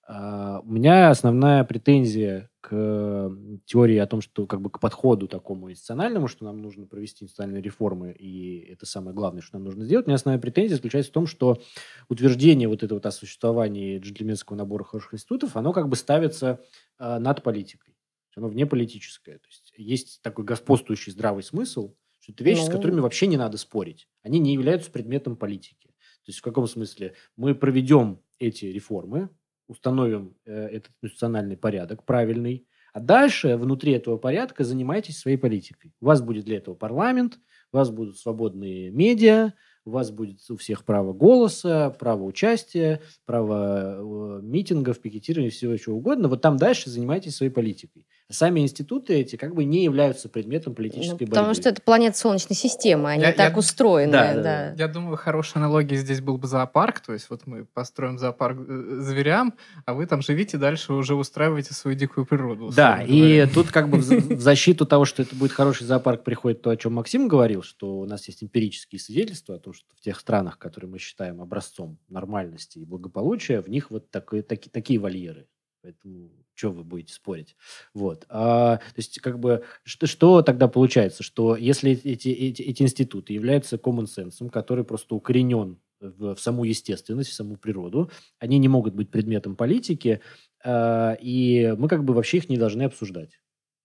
А, у меня основная претензия к теории о том, что как бы к подходу такому институциональному, что нам нужно провести институциональные реформы, и это самое главное, что нам нужно сделать. У меня основная претензия заключается в том, что утверждение вот этого вот о существовании джентльменского набора хороших институтов, оно как бы ставится э, над политикой. Оно вне политическое. То есть есть такой господствующий здравый смысл, что это вещи, ну... с которыми вообще не надо спорить. Они не являются предметом политики. То есть в каком смысле? Мы проведем эти реформы, установим э, этот институциональный порядок правильный, а дальше внутри этого порядка занимайтесь своей политикой. У вас будет для этого парламент, у вас будут свободные медиа, у вас будет у всех право голоса, право участия, право э, митингов, пикетирования, всего чего угодно. Вот там дальше занимайтесь своей политикой. А сами институты эти как бы не являются предметом политической ну, борьбы. Потому что это планета Солнечной системы, они я, так я, устроены. Да, да. Да. Я думаю, хорошая аналогия здесь был бы зоопарк. То есть вот мы построим зоопарк э, зверям, а вы там живите дальше, уже устраиваете свою дикую природу. Да, и тут как бы в защиту того, что это будет хороший зоопарк, приходит то, о чем Максим говорил, что у нас есть эмпирические свидетельства о том, что в тех странах, которые мы считаем образцом нормальности и благополучия, в них вот такие, такие, такие вольеры. Поэтому что вы будете спорить? Вот. А, то есть, как бы, что, что тогда получается? Что если эти, эти, эти институты являются common sense, который просто укоренен в, в саму естественность, в саму природу, они не могут быть предметом политики, а, и мы как бы вообще их не должны обсуждать.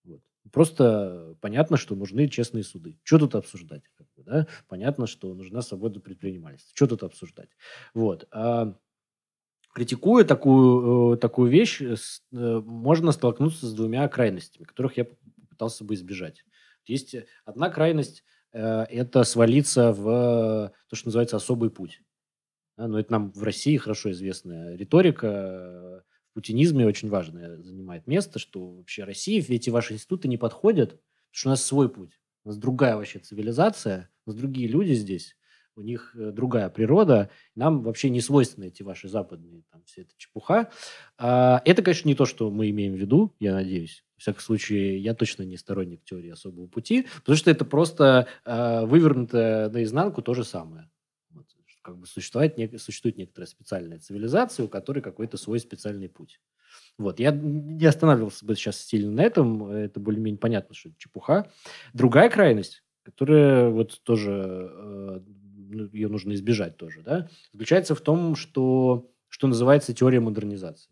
Вот. Просто понятно, что нужны честные суды. Что тут обсуждать? Как бы, да? Понятно, что нужна свобода предпринимательства. Что тут обсуждать? Вот. А, критикуя такую, э, такую вещь, э, можно столкнуться с двумя крайностями, которых я пытался бы избежать. Есть одна крайность э, – это свалиться в то, что называется особый путь. Да, но это нам в России хорошо известная риторика. В путинизме очень важное занимает место, что вообще России эти ваши институты не подходят, потому что у нас свой путь. У нас другая вообще цивилизация, у нас другие люди здесь у них э, другая природа. Нам вообще не свойственны эти ваши западные, там, все эта чепуха. А, это, конечно, не то, что мы имеем в виду, я надеюсь. В всяком случае, я точно не сторонник теории особого пути, потому что это просто э, вывернуто наизнанку то же самое. Вот, как бы существует, нек- существует некоторая специальная цивилизация, у которой какой-то свой специальный путь. Вот. Я не останавливался бы сейчас сильно на этом. Это более-менее понятно, что это чепуха. Другая крайность, которая вот тоже э, ее нужно избежать тоже, да, заключается в том, что, что называется теория модернизации.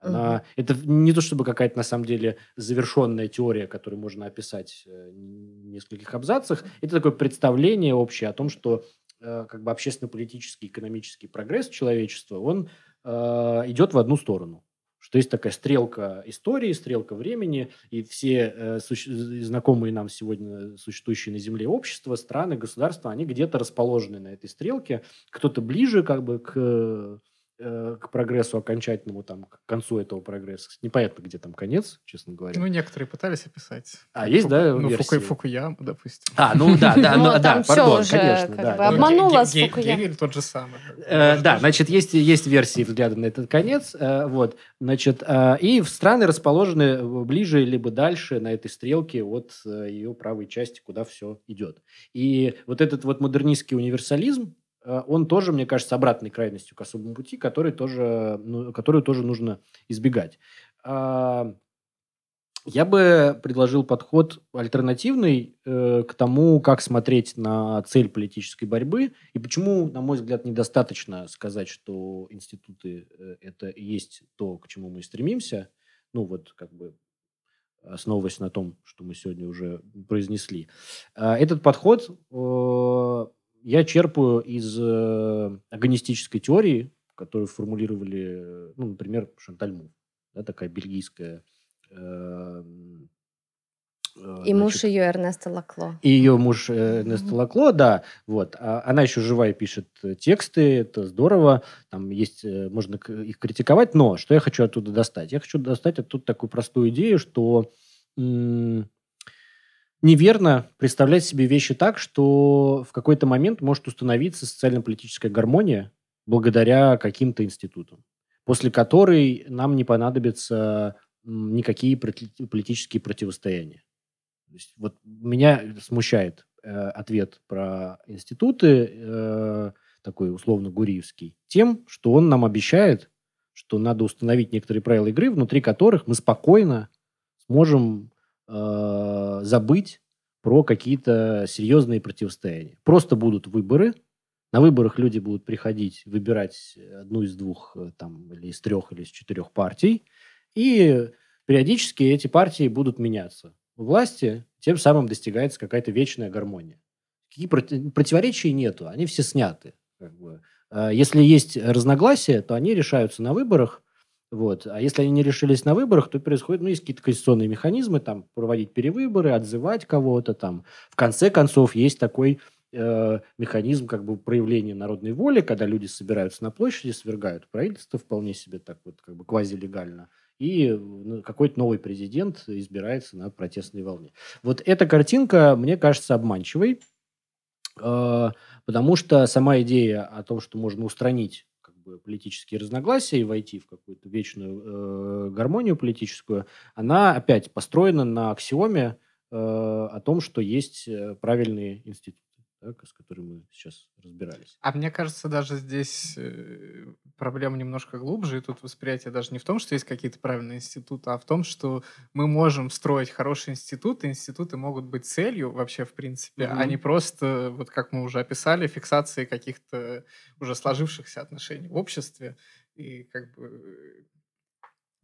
Она, uh-huh. Это не то чтобы какая-то на самом деле завершенная теория, которую можно описать э, в нескольких абзацах. Это такое представление общее о том, что э, как бы общественно-политический, экономический прогресс человечества, он э, идет в одну сторону что есть такая стрелка истории, стрелка времени, и все э, знакомые нам сегодня существующие на Земле общества, страны, государства, они где-то расположены на этой стрелке. Кто-то ближе как бы к э, к прогрессу окончательному, там, к концу этого прогресса. Непонятно, где там конец, честно говоря. Ну, некоторые пытались описать. А, есть, да, Ну, версии? Фуку, Фукуяма, допустим. А, ну да, да, Ну, ну, да, пардон, уже конечно, да. обманула Ге- Фукуяма. Тот же самый. Э, да, значит, есть, есть версии взгляда на этот конец. э, вот, значит, э, и в страны расположены ближе либо дальше на этой стрелке от э, ее правой части, куда все идет. И вот этот вот модернистский универсализм, он тоже, мне кажется, обратной крайностью к особому пути, который тоже, ну, которую тоже нужно избегать. А, Я бы предложил подход альтернативный э, к тому, как смотреть на цель политической борьбы и почему, на мой взгляд, недостаточно сказать, что институты э, это и есть то, к чему мы стремимся. Ну вот как бы основываясь на том, что мы сегодня уже произнесли. А, Этот подход э, я черпаю из э, агонистической теории, которую формулировали, э, ну, например, Шанталь Муф, да, такая бельгийская э, э, И муж ее Эрнесто Лакло. и ее муж э, Эрнесто Лакло, да, вот. А она еще жива и пишет тексты, это здорово. Там есть, можно их критиковать, но что я хочу оттуда достать? Я хочу достать оттуда такую простую идею, что м, неверно представлять себе вещи так, что в какой-то момент может установиться социально-политическая гармония благодаря каким-то институтам, после которой нам не понадобятся никакие политические противостояния. То есть вот меня смущает э, ответ про институты, э, такой условно гуриевский, тем, что он нам обещает, что надо установить некоторые правила игры, внутри которых мы спокойно сможем э, забыть про какие-то серьезные противостояния. Просто будут выборы, на выборах люди будут приходить, выбирать одну из двух, э, там, или из трех, или из четырех партий, и периодически эти партии будут меняться у власти, тем самым достигается какая-то вечная гармония. Какие проти- противоречий нету, они все сняты. Как бы. А Если есть разногласия, то они решаются на выборах. Вот. А если они не решились на выборах, то происходит, ну, есть какие-то конституционные механизмы, там, проводить перевыборы, отзывать кого-то, там. В конце концов, есть такой э, механизм как бы проявления народной воли, когда люди собираются на площади, свергают правительство вполне себе так вот как бы квазилегально, и ну, какой-то новый президент избирается на протестной волне. Вот эта картинка, мне кажется, обманчивой, э, потому что сама идея о том, что можно устранить бы, политические разногласия и войти в какую-то вечную э, гармонию политическую, она опять построена на аксиоме э, о том, что есть э, правильные институты, да, с которыми мы сейчас разбирались. А мне кажется, даже здесь э, проблема немножко глубже, и тут восприятие даже не в том, что есть какие-то правильные институты, а в том, что мы можем строить хорошие институты, институты могут быть целью вообще, в принципе, а Мгм. не просто, вот как мы уже описали, фиксации каких-то уже сложившихся отношений в обществе. И как бы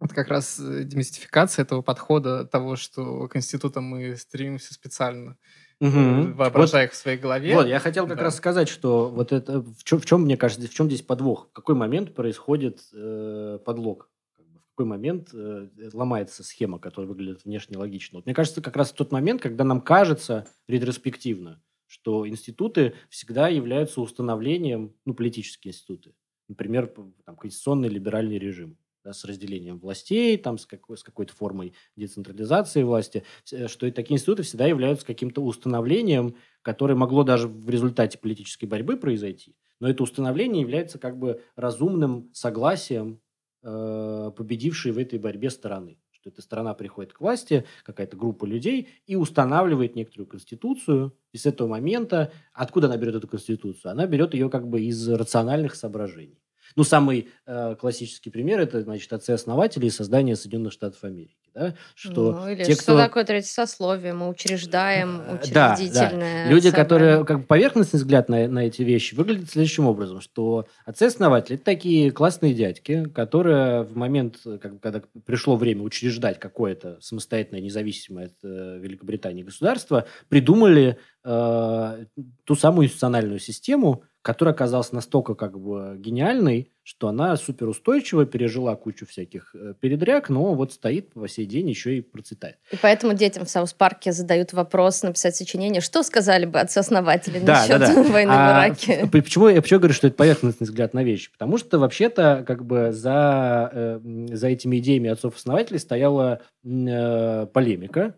вот как раз э, демистификация этого подхода того, что к институтам мы стремимся специально, Мгм. воображая их в своей голове. Вот, я хотел как Да. раз сказать, что вот это в чем, в чем мне кажется, в чем здесь подвох? В какой момент происходит э, подлог? В какой момент э, ломается схема, которая выглядит внешне логично? Вот мне кажется, как раз в тот момент, когда нам кажется ретроспективно, что институты всегда являются установлением, ну, политические институты. Например, там, конституционный либеральный режим да, с разделением властей, там, с, какой, с какой-то формой децентрализации власти, что и такие институты всегда являются каким-то установлением, которое могло даже в результате политической борьбы произойти, но это установление является как бы разумным согласием э, победившей в этой борьбе стороны. Что эта сторона приходит к власти, какая-то группа людей, и устанавливает некоторую конституцию. И с этого момента, откуда она берет эту конституцию? Она берет ее как бы из рациональных соображений. Ну, самый э, классический пример – это, значит, отцы-основатели и создание Соединенных Штатов Америки. Да? Что ну, или те, что кто... такое третье сословие? Мы учреждаем Э, да, да. учредительное Люди, собрание. которые как бы поверхностный взгляд на, на эти вещи выглядит следующим образом, что отцы-основатели это такие классные дядьки, которые в момент, как бы, когда пришло время учреждать какое-то самостоятельное, независимое от э, Великобритании государство, придумали э, ту самую институциональную систему, которая оказалась настолько как бы гениальной, что она суперустойчива, пережила кучу всяких э, передряг, но вот стоит по сей день еще и процветает. И поэтому детям в Саус-парке задают вопрос написать сочинение, что сказали бы отцы-основатели Да, насчет да, да. войны в А Ираке. п- Почему я почему говорю, что это поверхностный взгляд на вещи? Потому что вообще-то как бы за, э, за этими идеями отцов-основателей стояла э, полемика.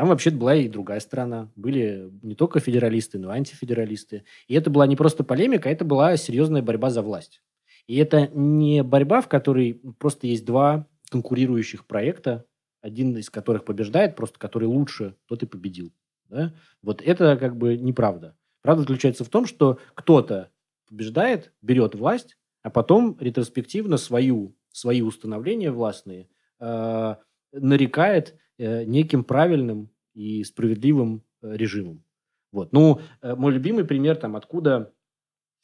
Там вообще-то была и другая сторона. Были не только федералисты, но и антифедералисты. И это была не просто полемика, это была серьезная борьба за власть. И это не борьба, в которой просто есть два конкурирующих проекта, один из которых побеждает, просто который лучше, тот и победил. Да? Вот это как бы неправда. Правда заключается в том, что кто-то побеждает, берет власть, а потом ретроспективно свою, свои установления властные э, нарекает неким правильным и справедливым э, режимом. Вот. Ну, э, мой любимый пример, там, откуда,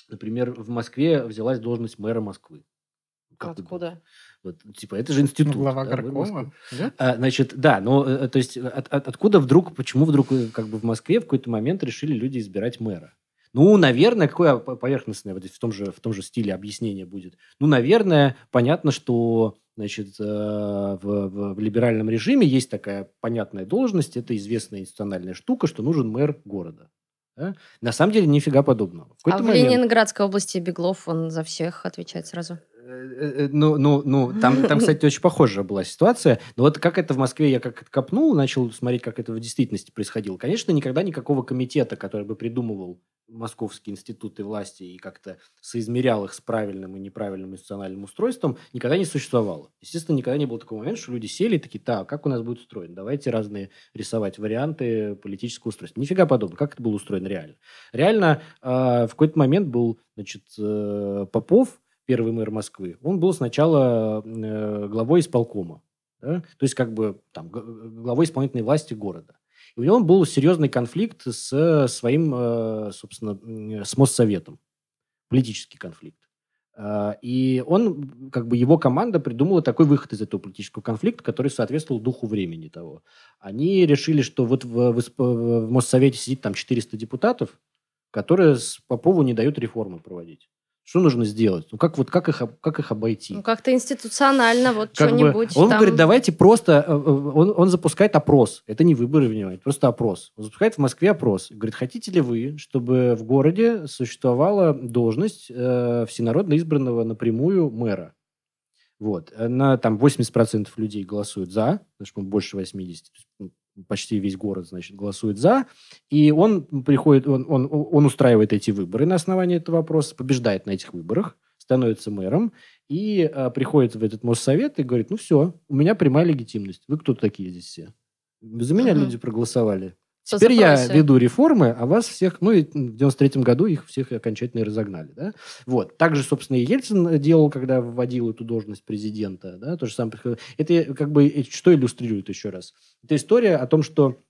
например, в Москве взялась должность мэра Москвы. Как Откуда? Вот, типа, это же институт. Ну, Глава да, горкома. Нет? А, Значит, да, но э, то есть от- от- откуда вдруг, почему вдруг э, как бы в Москве в какой-то момент решили люди избирать мэра? Ну, наверное, какое по- поверхностное вот в том же в том же стиле объяснение будет. Ну, наверное, понятно, что значит э, в, в- в либеральном режиме есть такая понятная должность, это известная институциональная штука, что нужен мэр города. да? На самом деле нифига подобного. В А в момент- Ленинградской области Беглов, он за всех отвечает сразу. Э, э, Ну, ну, ну, там, там, кстати, очень похожая была ситуация. Но вот как это в Москве, я как копнул, начал смотреть, как это в действительности происходило. Конечно, никогда никакого комитета, который бы придумывал московские институты власти и как-то соизмерял их с правильным и неправильным институциональным устройством, никогда не существовало. Естественно, никогда не было такого момента, что люди сели и такие, так, как у нас будет устроено? Давайте разные рисовать варианты политического устройства. Нифига подобного. Как это было устроено реально? Реально э, в какой-то момент был, значит, э, Попов, первый мэр Москвы, он был сначала э, главой исполкома, да? то есть как бы там главой исполнительной власти города. И у него был серьезный конфликт с своим, э, собственно, с Моссоветом, политический конфликт. И он, как бы его команда придумала такой выход из этого политического конфликта, который соответствовал духу времени того. Они решили, что вот в, в в Моссовете сидит там 400 депутатов, которые с Попову не дают реформы проводить. Что нужно сделать? Ну, как, вот, как, их, как их обойти? Ну, как-то институционально, вот Как бы что-нибудь он там. говорит, давайте просто... э, э, Он, он запускает опрос. Это не выборы, внимание, просто опрос. Он запускает в Москве опрос. Говорит, хотите ли вы, чтобы в городе существовала должность э, всенародно избранного напрямую мэра? Вот. На там 80% людей голосуют за, потому что больше 80, то есть, почти весь город, значит, голосует за. И он приходит, он, он, он устраивает эти выборы на основании этого вопроса, побеждает на этих выборах, становится мэром и э, приходит в этот Моссовет и говорит, ну все, у меня прямая легитимность. Вы кто такие здесь все? За меня Мгм. люди проголосовали. По Теперь я веду реформы, а вас всех, ну, и в 93 году их всех окончательно и разогнали, да? Вот. Также, собственно, и Ельцин делал, когда вводил эту должность президента, да, то же самое. Это как бы э, что иллюстрирует еще раз? Это история о том, что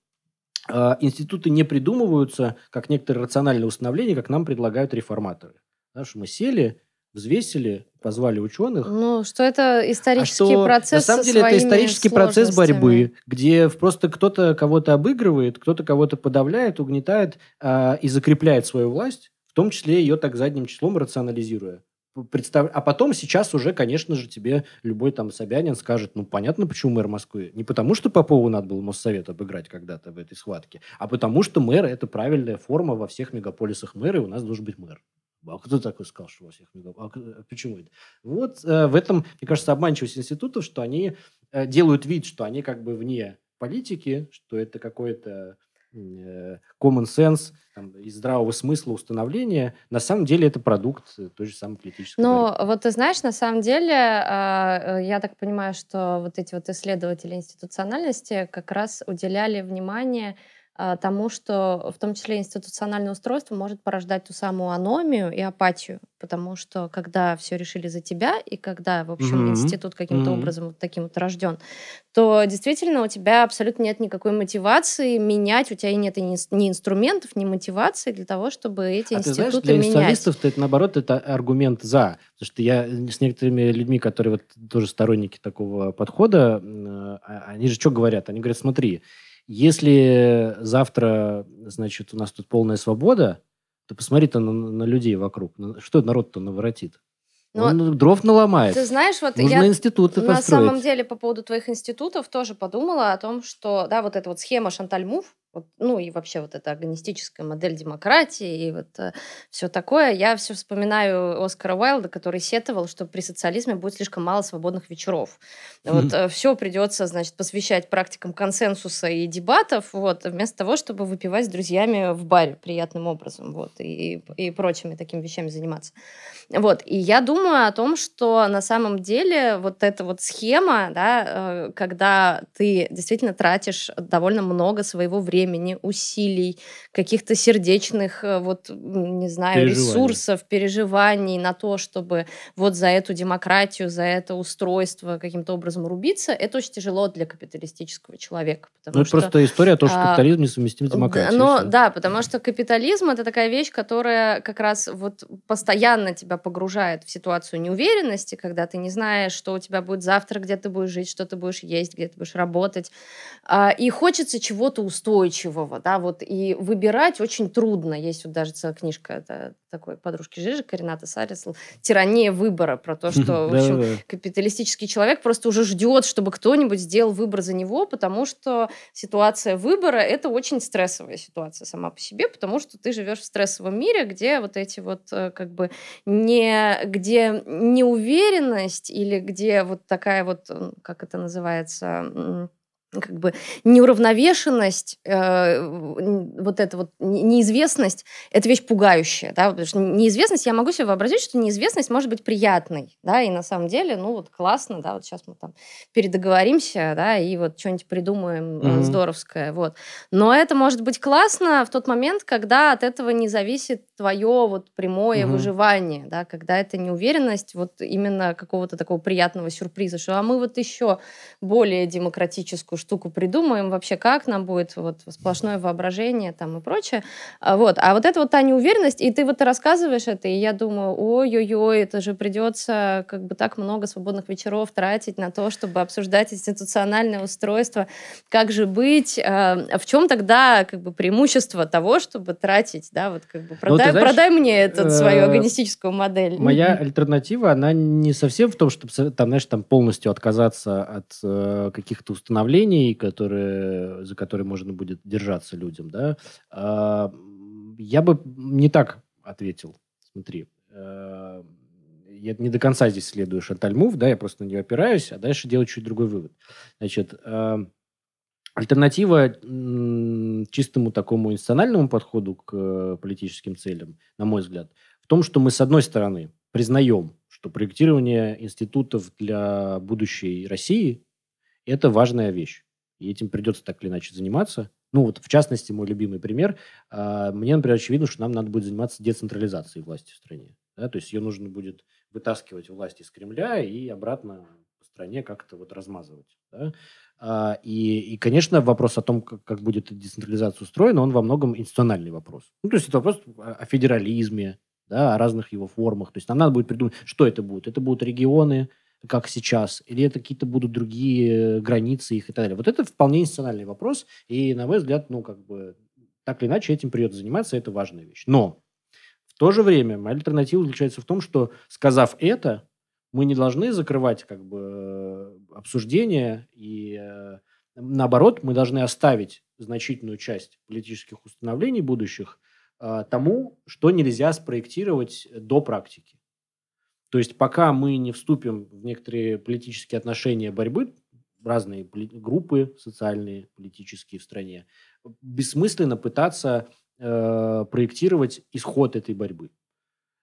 э, институты не придумываются как некоторые рациональные установления, как нам предлагают реформаторы. Да, что мы сели, взвесили, позвали ученых, Ну, что это а исторический что процесс на самом деле это исторический процесс борьбы, где просто кто-то кого-то обыгрывает, кто-то кого-то подавляет, угнетает а, и закрепляет свою власть, в том числе ее так задним числом рационализируя. Представ... А потом сейчас уже, конечно же, тебе любой там Собянин скажет, ну, понятно, почему мэр Москвы. Не потому, что Попову надо было Моссовет обыграть когда-то в этой схватке, а потому, что мэр – это правильная форма во всех мегаполисах мэра, и у нас должен быть мэр. А кто такой сказал, что во всех мегаполисах? А к- почему это? Вот э, в этом, мне кажется, обманчивость институтов, что они э, делают вид, что они как бы вне политики, что это какое-то э, common sense там, и здравого смысла установления. На самом деле это продукт э, той же самой политической Ну, борьбы. вот ты знаешь, на самом деле, а, э, я так понимаю, что вот эти вот исследователи институциональности как раз уделяли внимание тому, что в том числе институциональное устройство может порождать ту самую аномию и апатию, потому что когда все решили за тебя, и когда, в общем, Мгм. институт каким-то Мгм. образом вот таким вот рожден, то действительно у тебя абсолютно нет никакой мотивации менять, у тебя нет и ни, ни инструментов, ни мотивации для того, чтобы эти А ты знаешь, институты для менять. институционалистов это наоборот это аргумент за. Потому что я с некоторыми людьми, которые вот тоже сторонники такого подхода, а- они же что говорят? Они говорят, смотри, если завтра, значит, у нас тут полная свобода, то посмотри-то на, на людей вокруг. Что народ-то наворотит? Но Он дров наломает. Ты знаешь, вот Нужно я институты на построить. самом деле по поводу твоих институтов тоже подумала о том, что, да, вот эта вот схема Шанталь Мув, вот, ну и вообще вот эта агонистическая модель демократии и вот все такое, я все вспоминаю Оскара Уайлда, который сетовал, что при социализме будет слишком мало свободных вечеров. Вот все придется, значит, посвящать практикам консенсуса и дебатов, вот, вместо того, чтобы выпивать с друзьями в баре приятным образом, вот, и, и прочими такими вещами заниматься. Вот, и я думаю о том, что на самом деле вот эта вот схема, да, э, когда ты действительно тратишь довольно много своего времени, усилий, каких-то сердечных, э, вот, не знаю, Переживаний. ресурсов, переживаний на то, чтобы вот за эту демократию, за это устройство каким-то образом рубиться, это очень тяжело для капиталистического человека. Ну, это просто история о том, что а, капитализм несовместим с демократией. но да, потому что капитализм это такая вещь, которая как раз вот постоянно тебя погружает в ситуацию неуверенности, когда ты не знаешь, что у тебя будет завтра, где ты будешь жить, что ты будешь есть, где ты будешь работать. А, И хочется чего-то устойчивого, да, вот, и выбирать очень трудно. Есть вот даже целая книжка это такой подружки Жижика, Рената Сарисл, «Тирания выбора», про то, что, в общем, капиталистический человек просто уже ждет, чтобы кто-нибудь сделал выбор за него, потому что ситуация выбора – это очень стрессовая ситуация сама по себе, потому что ты живешь в стрессовом мире, где вот эти вот э, как бы не, где неуверенность или где вот такая вот, как это называется, как бы неуравновешенность, э, вот эта вот не- неизвестность, это вещь пугающая, да, потому что неизвестность, я могу себе вообразить, что неизвестность может быть приятной, да, и на самом деле, ну вот классно, да, вот сейчас мы там передоговоримся, да, и вот что-нибудь придумаем Мгм. здоровское, вот. Но это может быть классно в тот момент, когда от этого не зависит твое вот прямое Мгм. выживание, да, когда это неуверенность вот именно какого-то такого приятного сюрприза, что а мы вот еще более демократическую штуку придумаем, вообще как нам будет вот сплошное воображение там и прочее. А Вот. А вот это вот та неуверенность, и ты вот рассказываешь это, и я думаю, ой-ой-ой, это же придется как бы так много свободных вечеров тратить на то, чтобы обсуждать институциональное устройство. Как же быть? А В чем тогда как бы преимущество того, чтобы тратить, да, вот как бы продай, знаешь, продай мне эту свою э, агонистическую модель. Моя альтернатива, она не совсем в том, чтобы там, знаешь, там полностью отказаться от э, каких-то установлений, которые, за которые можно будет держаться людям, да. М, я бы не так ответил. Смотри, э, я не до конца здесь следую Шанталь Мув, да, я просто на нее опираюсь, а дальше делаю чуть другой вывод. Значит, э, альтернатива чистому такому институциональному подходу к э, политическим целям, на мой взгляд, в том, что мы, с одной стороны, признаем, что проектирование институтов для будущей России – это важная вещь. И этим придется так или иначе заниматься. Ну, вот, в частности, мой любимый пример. а, Мне, например, очевидно, что нам надо будет заниматься децентрализацией власти в стране. Да? То есть ее нужно будет вытаскивать власть из Кремля и обратно по стране как-то вот размазывать. Да? А, И, и, конечно, вопрос о том, как, как будет децентрализация устроена, он во многом институциональный вопрос. Ну, то есть это вопрос о федерализме, да, о разных его формах. То есть нам надо будет придумать, что это будет. Это будут регионы, как сейчас, или это какие-то будут другие границы их и так далее. Вот это вполне институциональный вопрос, и, на мой взгляд, ну, как бы, так или иначе, этим придется заниматься, это важная вещь. Но в то же время моя альтернатива заключается в том, что, сказав это, мы не должны закрывать как бы э, обсуждение и э, наоборот мы должны оставить значительную часть политических установлений будущих э, тому, что нельзя спроектировать до практики. То есть пока мы не вступим в некоторые политические отношения борьбы, разные группы социальные, политические в стране, бессмысленно пытаться э, проектировать исход этой борьбы.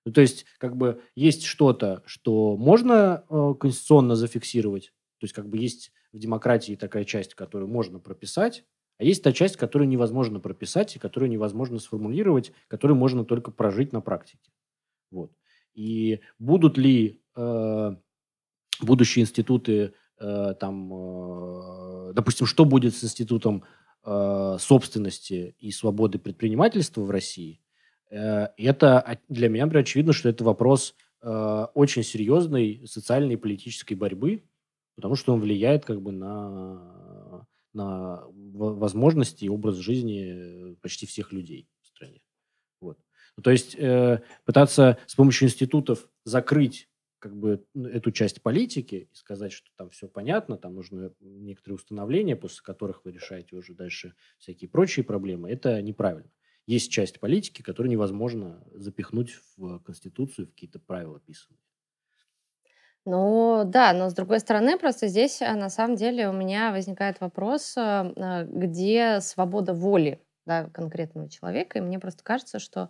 Ну, то есть, как бы есть что-то, что можно э, конституционно зафиксировать, то есть, как бы есть в демократии такая часть, которую можно прописать, а есть та часть, которую невозможно прописать и которую невозможно сформулировать, которую можно только прожить на практике. Вот. И будут ли э, будущие институты, э, там, э, допустим, что будет с институтом э, собственности и свободы предпринимательства в России, э, это для меня, например, очевидно, что это вопрос э, очень серьезной социальной и политической борьбы, потому что он влияет как бы на, на во- возможности и образ жизни почти всех людей. Ну, то есть э, пытаться с помощью институтов закрыть как бы эту часть политики и сказать, что там все понятно, там нужны некоторые установления, после которых вы решаете уже дальше всякие прочие проблемы, это неправильно. Есть часть политики, которую невозможно запихнуть в Конституцию, в какие-то правила писанные. Ну да, но с другой стороны, просто здесь э, на самом деле у меня возникает вопрос, э, э, где свобода воли да, конкретного человека. И мне просто кажется, что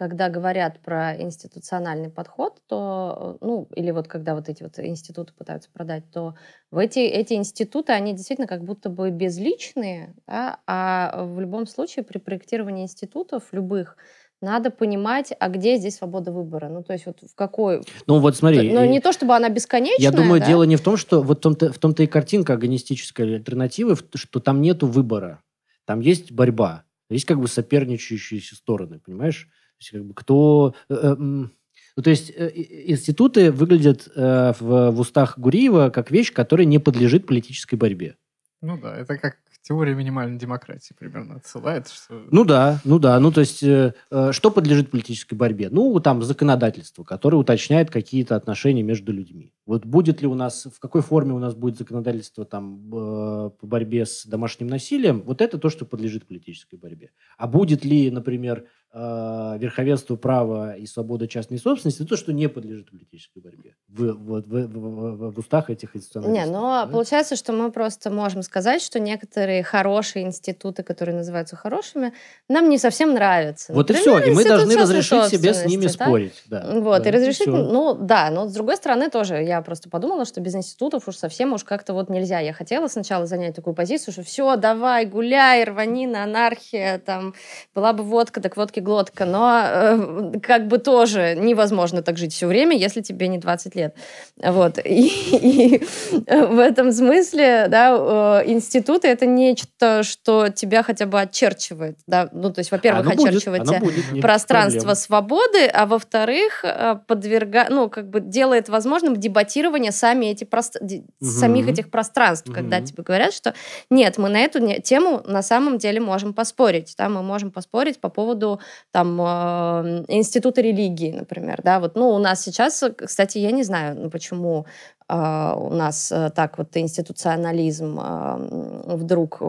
когда говорят про институциональный подход, то, ну, или вот когда вот эти вот институты пытаются продать, то в эти, эти институты, они действительно как будто бы безличные, да, а в любом случае при проектировании институтов любых надо понимать, а где здесь свобода выбора. Ну, то есть вот в какой... Ну, вот смотри. Ну, не то, чтобы она бесконечная. Я думаю, да? дело не в том, что... Вот в том-то, в том-то и картинка агонистической альтернативы, что там нету выбора. Там есть борьба. Есть как бы соперничающие стороны, понимаешь? Есть как бы кто... Э, э, ну, то есть э, институты выглядят в, в устах Гуриева как вещь, которая не подлежит политической борьбе. Ну да, это как теория минимальной демократии примерно отсылает. Что... Ну да, ну да. Ну то есть э, э, что подлежит политической борьбе? Ну там законодательство, которое уточняет какие-то отношения между людьми. Вот будет ли у нас, в какой форме у нас будет законодательство там э, по борьбе с домашним насилием, вот это то, что подлежит политической борьбе. А будет ли, например, э, верховенство права и свобода частной собственности, то, что не подлежит политической борьбе в, в, в, в, в устах этих институционалистов. Не, но да? получается, что мы просто можем сказать, что некоторые хорошие институты, которые называются хорошими, нам не совсем нравятся. Вот Например, и все, и мы должны разрешить себе с ними да? спорить. Да, вот, да, и разрешить, и ну да, но с другой стороны тоже, я просто подумала, что без институтов уж совсем уж как-то вот нельзя. Я хотела сначала занять такую позицию, что все, давай, гуляй, рванина, анархия, там, была бы водка, так водки глотка, но э, как бы тоже невозможно так жить все время, если тебе не 20 лет. Вот. И, и в этом смысле, да, э, институты — это нечто, что тебя хотя бы очерчивает, да, ну, то есть, во-первых, оно очерчивает будет, пространство проблем. свободы, а во-вторых, э, подверга, ну, как бы делает возможным дебатирование сами эти прост... угу. самих этих пространств, угу. когда тебе говорят, что нет, мы на эту тему на самом деле можем поспорить, да, мы можем поспорить по поводу там э, института религии, например, да, вот, ну, у нас сейчас, кстати, я не знаю, ну, почему э, у нас э, так вот институционализм э, вдруг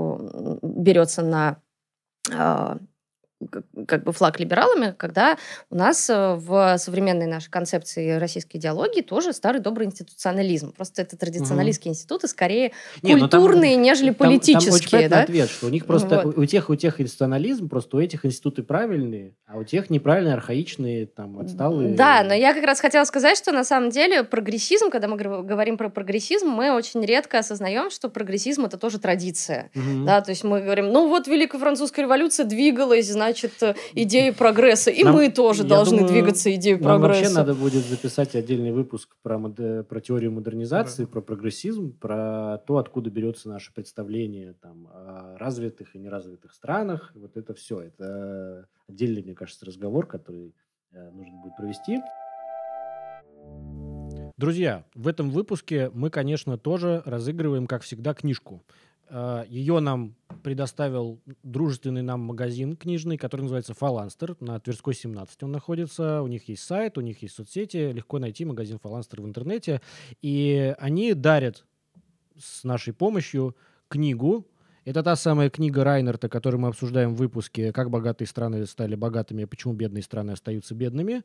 берется на э, как бы флаг либералами, когда у нас э, в современной нашей концепции российской идеологии тоже старый добрый институционализм. Просто это традиционалистские угу. институты скорее Не, культурные, там, нежели там, политические. Там очень да? ответ, что у них просто вот. у тех у тех институционализм, просто у этих институты правильные, а у тех неправильные, архаичные, там, отсталые. Да, но я как раз хотела сказать, что на самом деле прогрессизм, когда мы говорим про прогрессизм, мы очень редко осознаем, что прогрессизм это тоже традиция. Угу. Да, то есть мы говорим, ну вот Великая Французская революция двигалась, значит, значит, э, идеи прогресса. И нам, мы тоже должны думаю, двигаться идеей прогресса. вообще надо будет записать отдельный выпуск про, мод... про теорию модернизации, да. про прогрессизм, про то, откуда берется наше представление там, о развитых и неразвитых странах. Вот это все. Это отдельный, мне кажется, разговор, который э, нужно будет провести. Друзья, в этом выпуске мы, конечно, тоже разыгрываем, как всегда, книжку. Э, Ее нам предоставил дружественный нам магазин книжный, который называется Фаланстер. На Тверской 17 он находится. У них есть сайт, у них есть соцсети. Легко найти магазин Фаланстер в интернете. И они дарят с нашей помощью книгу. Это та самая книга Райнерта, которую мы обсуждаем в выпуске «Как богатые страны стали богатыми, а почему бедные страны остаются бедными».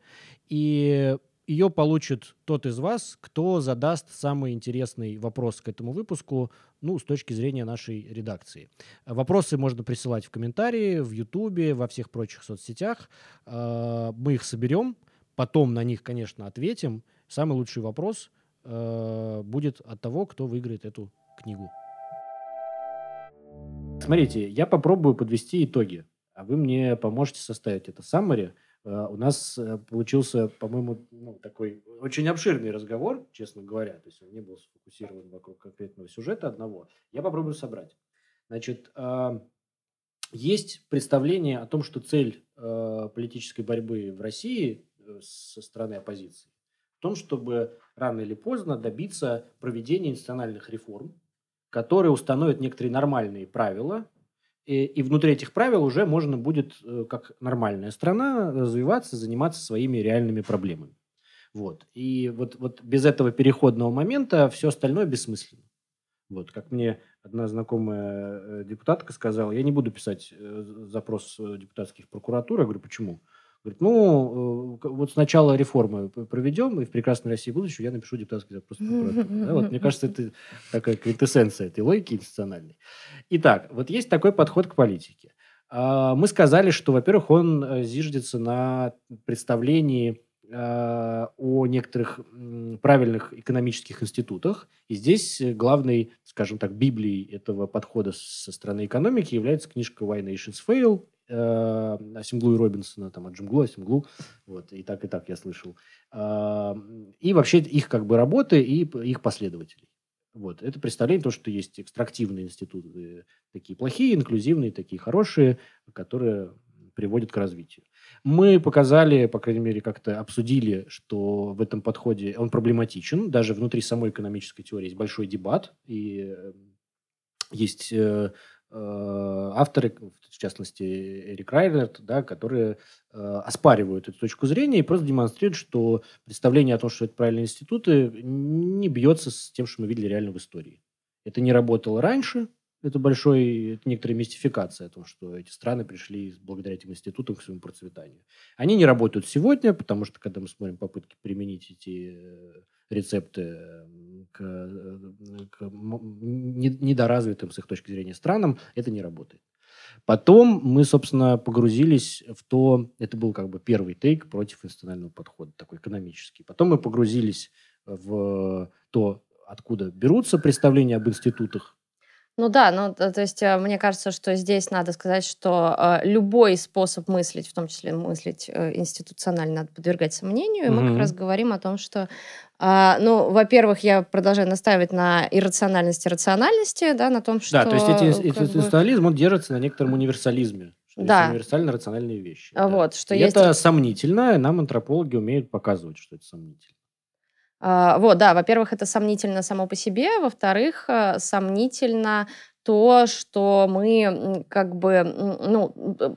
И ее получит тот из вас, кто задаст самый интересный вопрос к этому выпуску, ну, с точки зрения нашей редакции. Вопросы можно присылать в комментарии, в Ютубе, во всех прочих соцсетях. А, мы их соберем, потом на них, конечно, ответим. Самый лучший вопрос а, будет от того, кто выиграет эту книгу. Смотрите, я попробую подвести итоги, а вы мне поможете составить это Э, у нас э, получился, по-моему, ну, такой очень обширный разговор, честно говоря. То есть он не был сфокусирован вокруг конкретного сюжета одного. Я попробую собрать. Значит, а, есть представление о том, что цель э, политической борьбы в России со стороны оппозиции в том, чтобы рано или поздно добиться проведения институциональных реформ, которые установят некоторые нормальные правила и, внутри этих правил уже можно будет, э, как нормальная страна, развиваться, заниматься своими реальными проблемами. Вот. И вот, вот без этого переходного момента все остальное бессмысленно. Вот, как мне одна знакомая э, депутатка сказала, я не буду писать э, запрос депутатских прокуратур. Я говорю, почему? Говорит, ну, вот сначала реформы проведем, и в прекрасной России будущего я напишу депутатский запрос. Да, вот, мне кажется, это такая квинтэссенция этой логики институциональной. Итак, вот есть такой подход к политике. А, мы сказали, что, во-первых, он зиждется на представлении а, о некоторых правильных экономических институтах. И здесь главной, скажем так, библией этого подхода со стороны экономики является книжка «Why Nations Fail» э, Асимглу и Робинсона, там, от Джимглу, Асимглу, вот, и так, и так я слышал. Э, и вообще их как бы работы и их последователей. Вот. Это представление, то, что есть экстрактивные институты, такие плохие, инклюзивные, такие хорошие, которые приводят к развитию. Мы показали, по крайней мере, как-то обсудили, что в этом подходе он проблематичен. Даже внутри самой экономической теории есть большой дебат, и э, есть э, авторы, в частности, Эрик Райнерт, да, которые э, оспаривают эту точку зрения и просто демонстрируют, что представление о том, что это правильные институты, не бьется с тем, что мы видели реально в истории. Это не работало раньше, это большой, это некоторая мистификация о том, что эти страны пришли благодаря этим институтам к своему процветанию. Они не работают сегодня, потому что, когда мы смотрим попытки применить эти э, рецепты к, э, к недоразвитым с их точки зрения странам, это не работает. Потом мы, собственно, погрузились в то, это был как бы первый тейк против институционального подхода, такой экономический. Потом мы погрузились в то, откуда берутся представления об институтах, ну да, ну то есть э, мне кажется, что здесь надо сказать, что э, любой способ мыслить, в том числе мыслить э, институционально, надо подвергать сомнению. И мы как раз говорим о том, что, э, ну, во-первых, я продолжаю настаивать на иррациональности рациональности, да, на том, что... Да, то есть эти, институционализм, бы... он держится на некотором универсализме. Что да. есть универсально-рациональные вещи. Вот, да. что и есть... это сомнительно, и нам антропологи умеют показывать, что это сомнительно. А, вот, да, во-первых, это сомнительно само по себе, во-вторых, э, сомнительно то, что мы как бы, ну,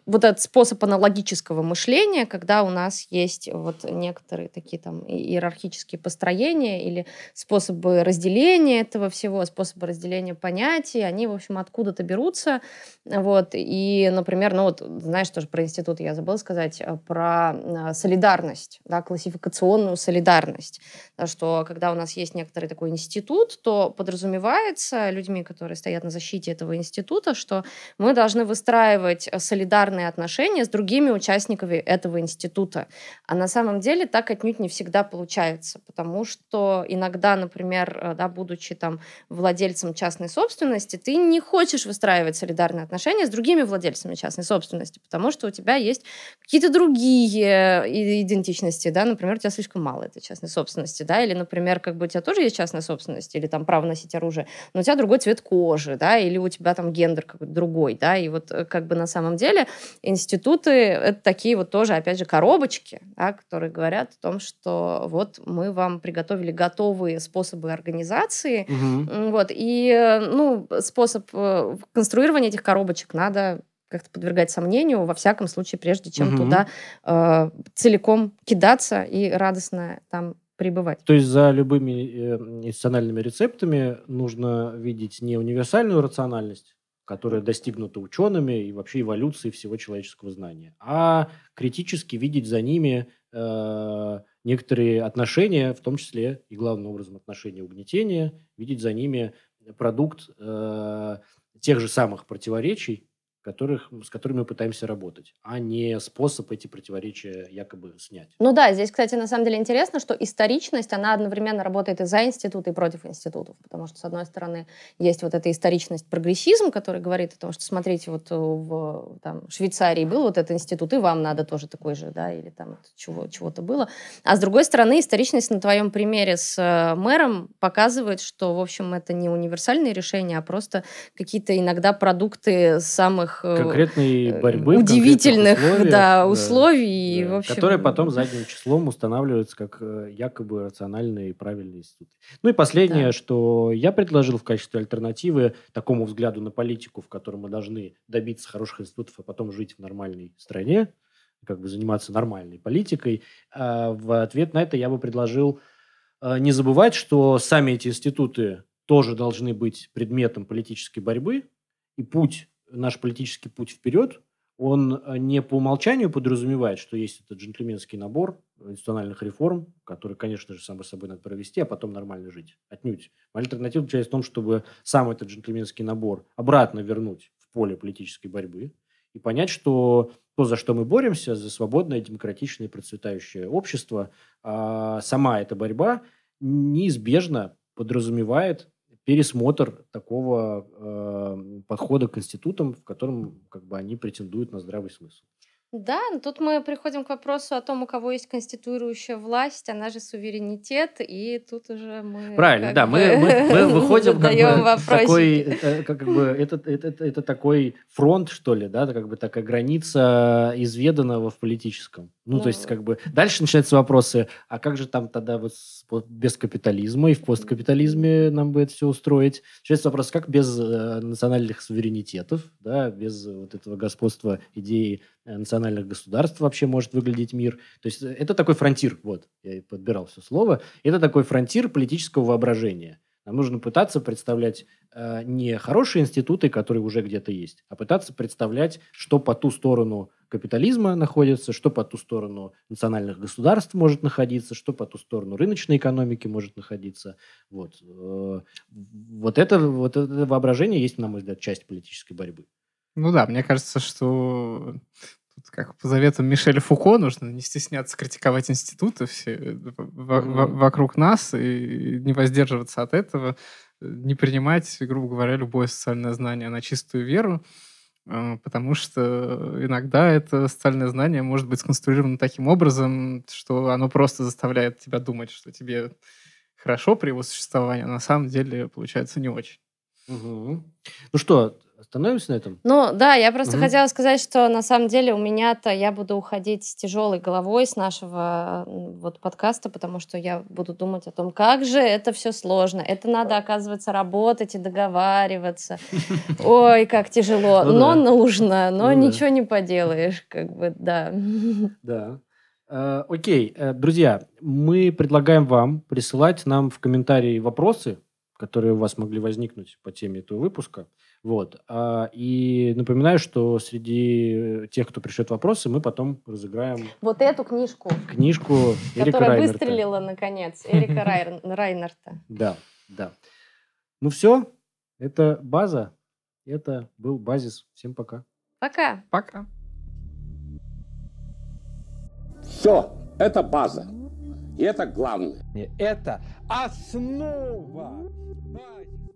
вот этот способ аналогического мышления, когда у нас есть вот некоторые такие там иерархические построения или способы разделения этого всего, способы разделения понятий, они, в общем, откуда-то берутся, вот, и, например, ну вот, знаешь, тоже про институт я забыла сказать, э, про э, солидарность, да, классификационную солидарность, да, что когда у нас есть некоторый такой институт, то подразумевается людьми, которые стоят на защите защите этого института, что мы должны выстраивать э, солидарные отношения с другими участниками этого института. А на самом деле так отнюдь не всегда получается, потому что иногда, например, э, да, будучи там владельцем частной собственности, ты не хочешь выстраивать солидарные отношения с другими владельцами частной собственности, потому что у тебя есть какие-то другие э, идентичности, да, например, у тебя слишком мало этой частной собственности, да, или, например, как бы у тебя тоже есть частная собственность, или там право носить оружие, но у тебя другой цвет кожи, да, или у тебя там гендер какой-то другой, да, и вот э, как бы на самом деле институты — это такие вот тоже, опять же, коробочки, да, которые говорят о том, что вот мы вам приготовили готовые способы организации, угу. вот, и, э, ну, способ э, конструирования этих коробочек надо как-то подвергать сомнению, во всяком случае, прежде чем угу. туда э, целиком кидаться и радостно там пребывать. То есть за любыми э, институциональными рецептами нужно видеть не универсальную рациональность, которая достигнута учеными и вообще эволюцией всего человеческого знания, а критически видеть за ними э, некоторые отношения, в том числе и главным образом отношения угнетения, видеть за ними продукт э, тех же самых противоречий, которых, с которыми мы пытаемся работать, а не способ эти противоречия якобы снять. Ну да, здесь, кстати, на самом деле интересно, что историчность, она одновременно работает и за институты, и против институтов, потому что, с одной стороны, есть вот эта историчность, прогрессизм, который говорит о том, что, смотрите, вот в там, Швейцарии был вот этот институт, и вам надо тоже такой же, да, или там чего, чего-то было. А с другой стороны, историчность на твоем примере с э, мэром показывает, что, в общем, это не универсальные решения, а просто какие-то иногда продукты самых Э, конкретной борьбы, удивительных условиях, да, условий. Да, в общем... Которые потом задним числом устанавливаются как э, якобы рациональные и правильные институты. Ну и последнее, да. что я предложил в качестве альтернативы такому взгляду на политику, в котором мы должны добиться хороших институтов, а потом жить в нормальной стране, как бы заниматься нормальной политикой. А в ответ на это я бы предложил не забывать, что сами эти институты тоже должны быть предметом политической борьбы, и путь, наш политический путь вперед, он а, не по умолчанию подразумевает, что есть этот джентльменский набор институциональных реформ, которые, конечно же, само собой надо провести, а потом нормально жить. Отнюдь. Альтернатива заключается в том, чтобы сам этот джентльменский набор обратно вернуть в поле политической борьбы и понять, что то, за что мы боремся, за свободное, демократичное и процветающее общество, а сама эта борьба неизбежно подразумевает пересмотр такого э, подхода к институтам, в котором как бы они претендуют на здравый смысл. Да, но тут мы приходим к вопросу о том, у кого есть конституирующая власть, она же суверенитет, и тут уже мы... Правильно, да, мы, мы, мы выходим как бы такой, это, как бы, это, это, это, это такой фронт, что ли, да, как бы такая граница изведанного в политическом. Ну, ну, то есть, как бы, дальше начинаются вопросы, а как же там тогда вот без капитализма и в посткапитализме нам бы это все устроить? Начинается вопрос, как без э, национальных суверенитетов, да, без вот этого господства идеи Э, национальных государств вообще может выглядеть мир. То есть э, это такой фронтир, вот, я подбирал все слово, это такой фронтир политического воображения. Нам нужно пытаться представлять э, не хорошие институты, которые уже где-то есть, а пытаться представлять, что по ту сторону капитализма находится, что по ту сторону национальных государств может находиться, что по ту сторону рыночной экономики может находиться. Вот, э, вот, это, вот это воображение есть, на мой взгляд, часть политической борьбы. Ну да, мне кажется, что как по заветам Мишеля Фуко, нужно не стесняться критиковать институты все э, вокруг нас и не воздерживаться от этого, не принимать, грубо говоря, любое социальное знание на чистую веру, э, потому что иногда это социальное знание может быть сконструировано таким образом, что оно просто заставляет тебя думать, что тебе хорошо при его существовании, а на самом деле получается не очень. Угу. Ну что, Остановимся на этом? Ну да, я просто угу. хотела сказать, что на самом деле у меня-то я буду уходить с тяжелой головой с нашего вот подкаста, потому что я буду думать о том, как же это все сложно. Это надо, оказывается, работать и договариваться. Ой, как тяжело. Ну, но нужно, но ну, ничего не поделаешь, как бы, да. Да. Uh, окей, uh, друзья, мы предлагаем вам присылать нам в комментарии вопросы, которые у вас могли возникнуть по теме этого выпуска. Вот. А, и напоминаю, что среди тех, кто пришлет вопросы, мы потом разыграем... Вот эту книжку. Книжку Эрика Которая Райнерта. выстрелила, наконец, Эрика Райнерта. Да, да. Ну все, это база. Это был базис. Всем пока. Пока. Пока. Все, это база. И это главное. Это основа. Базис.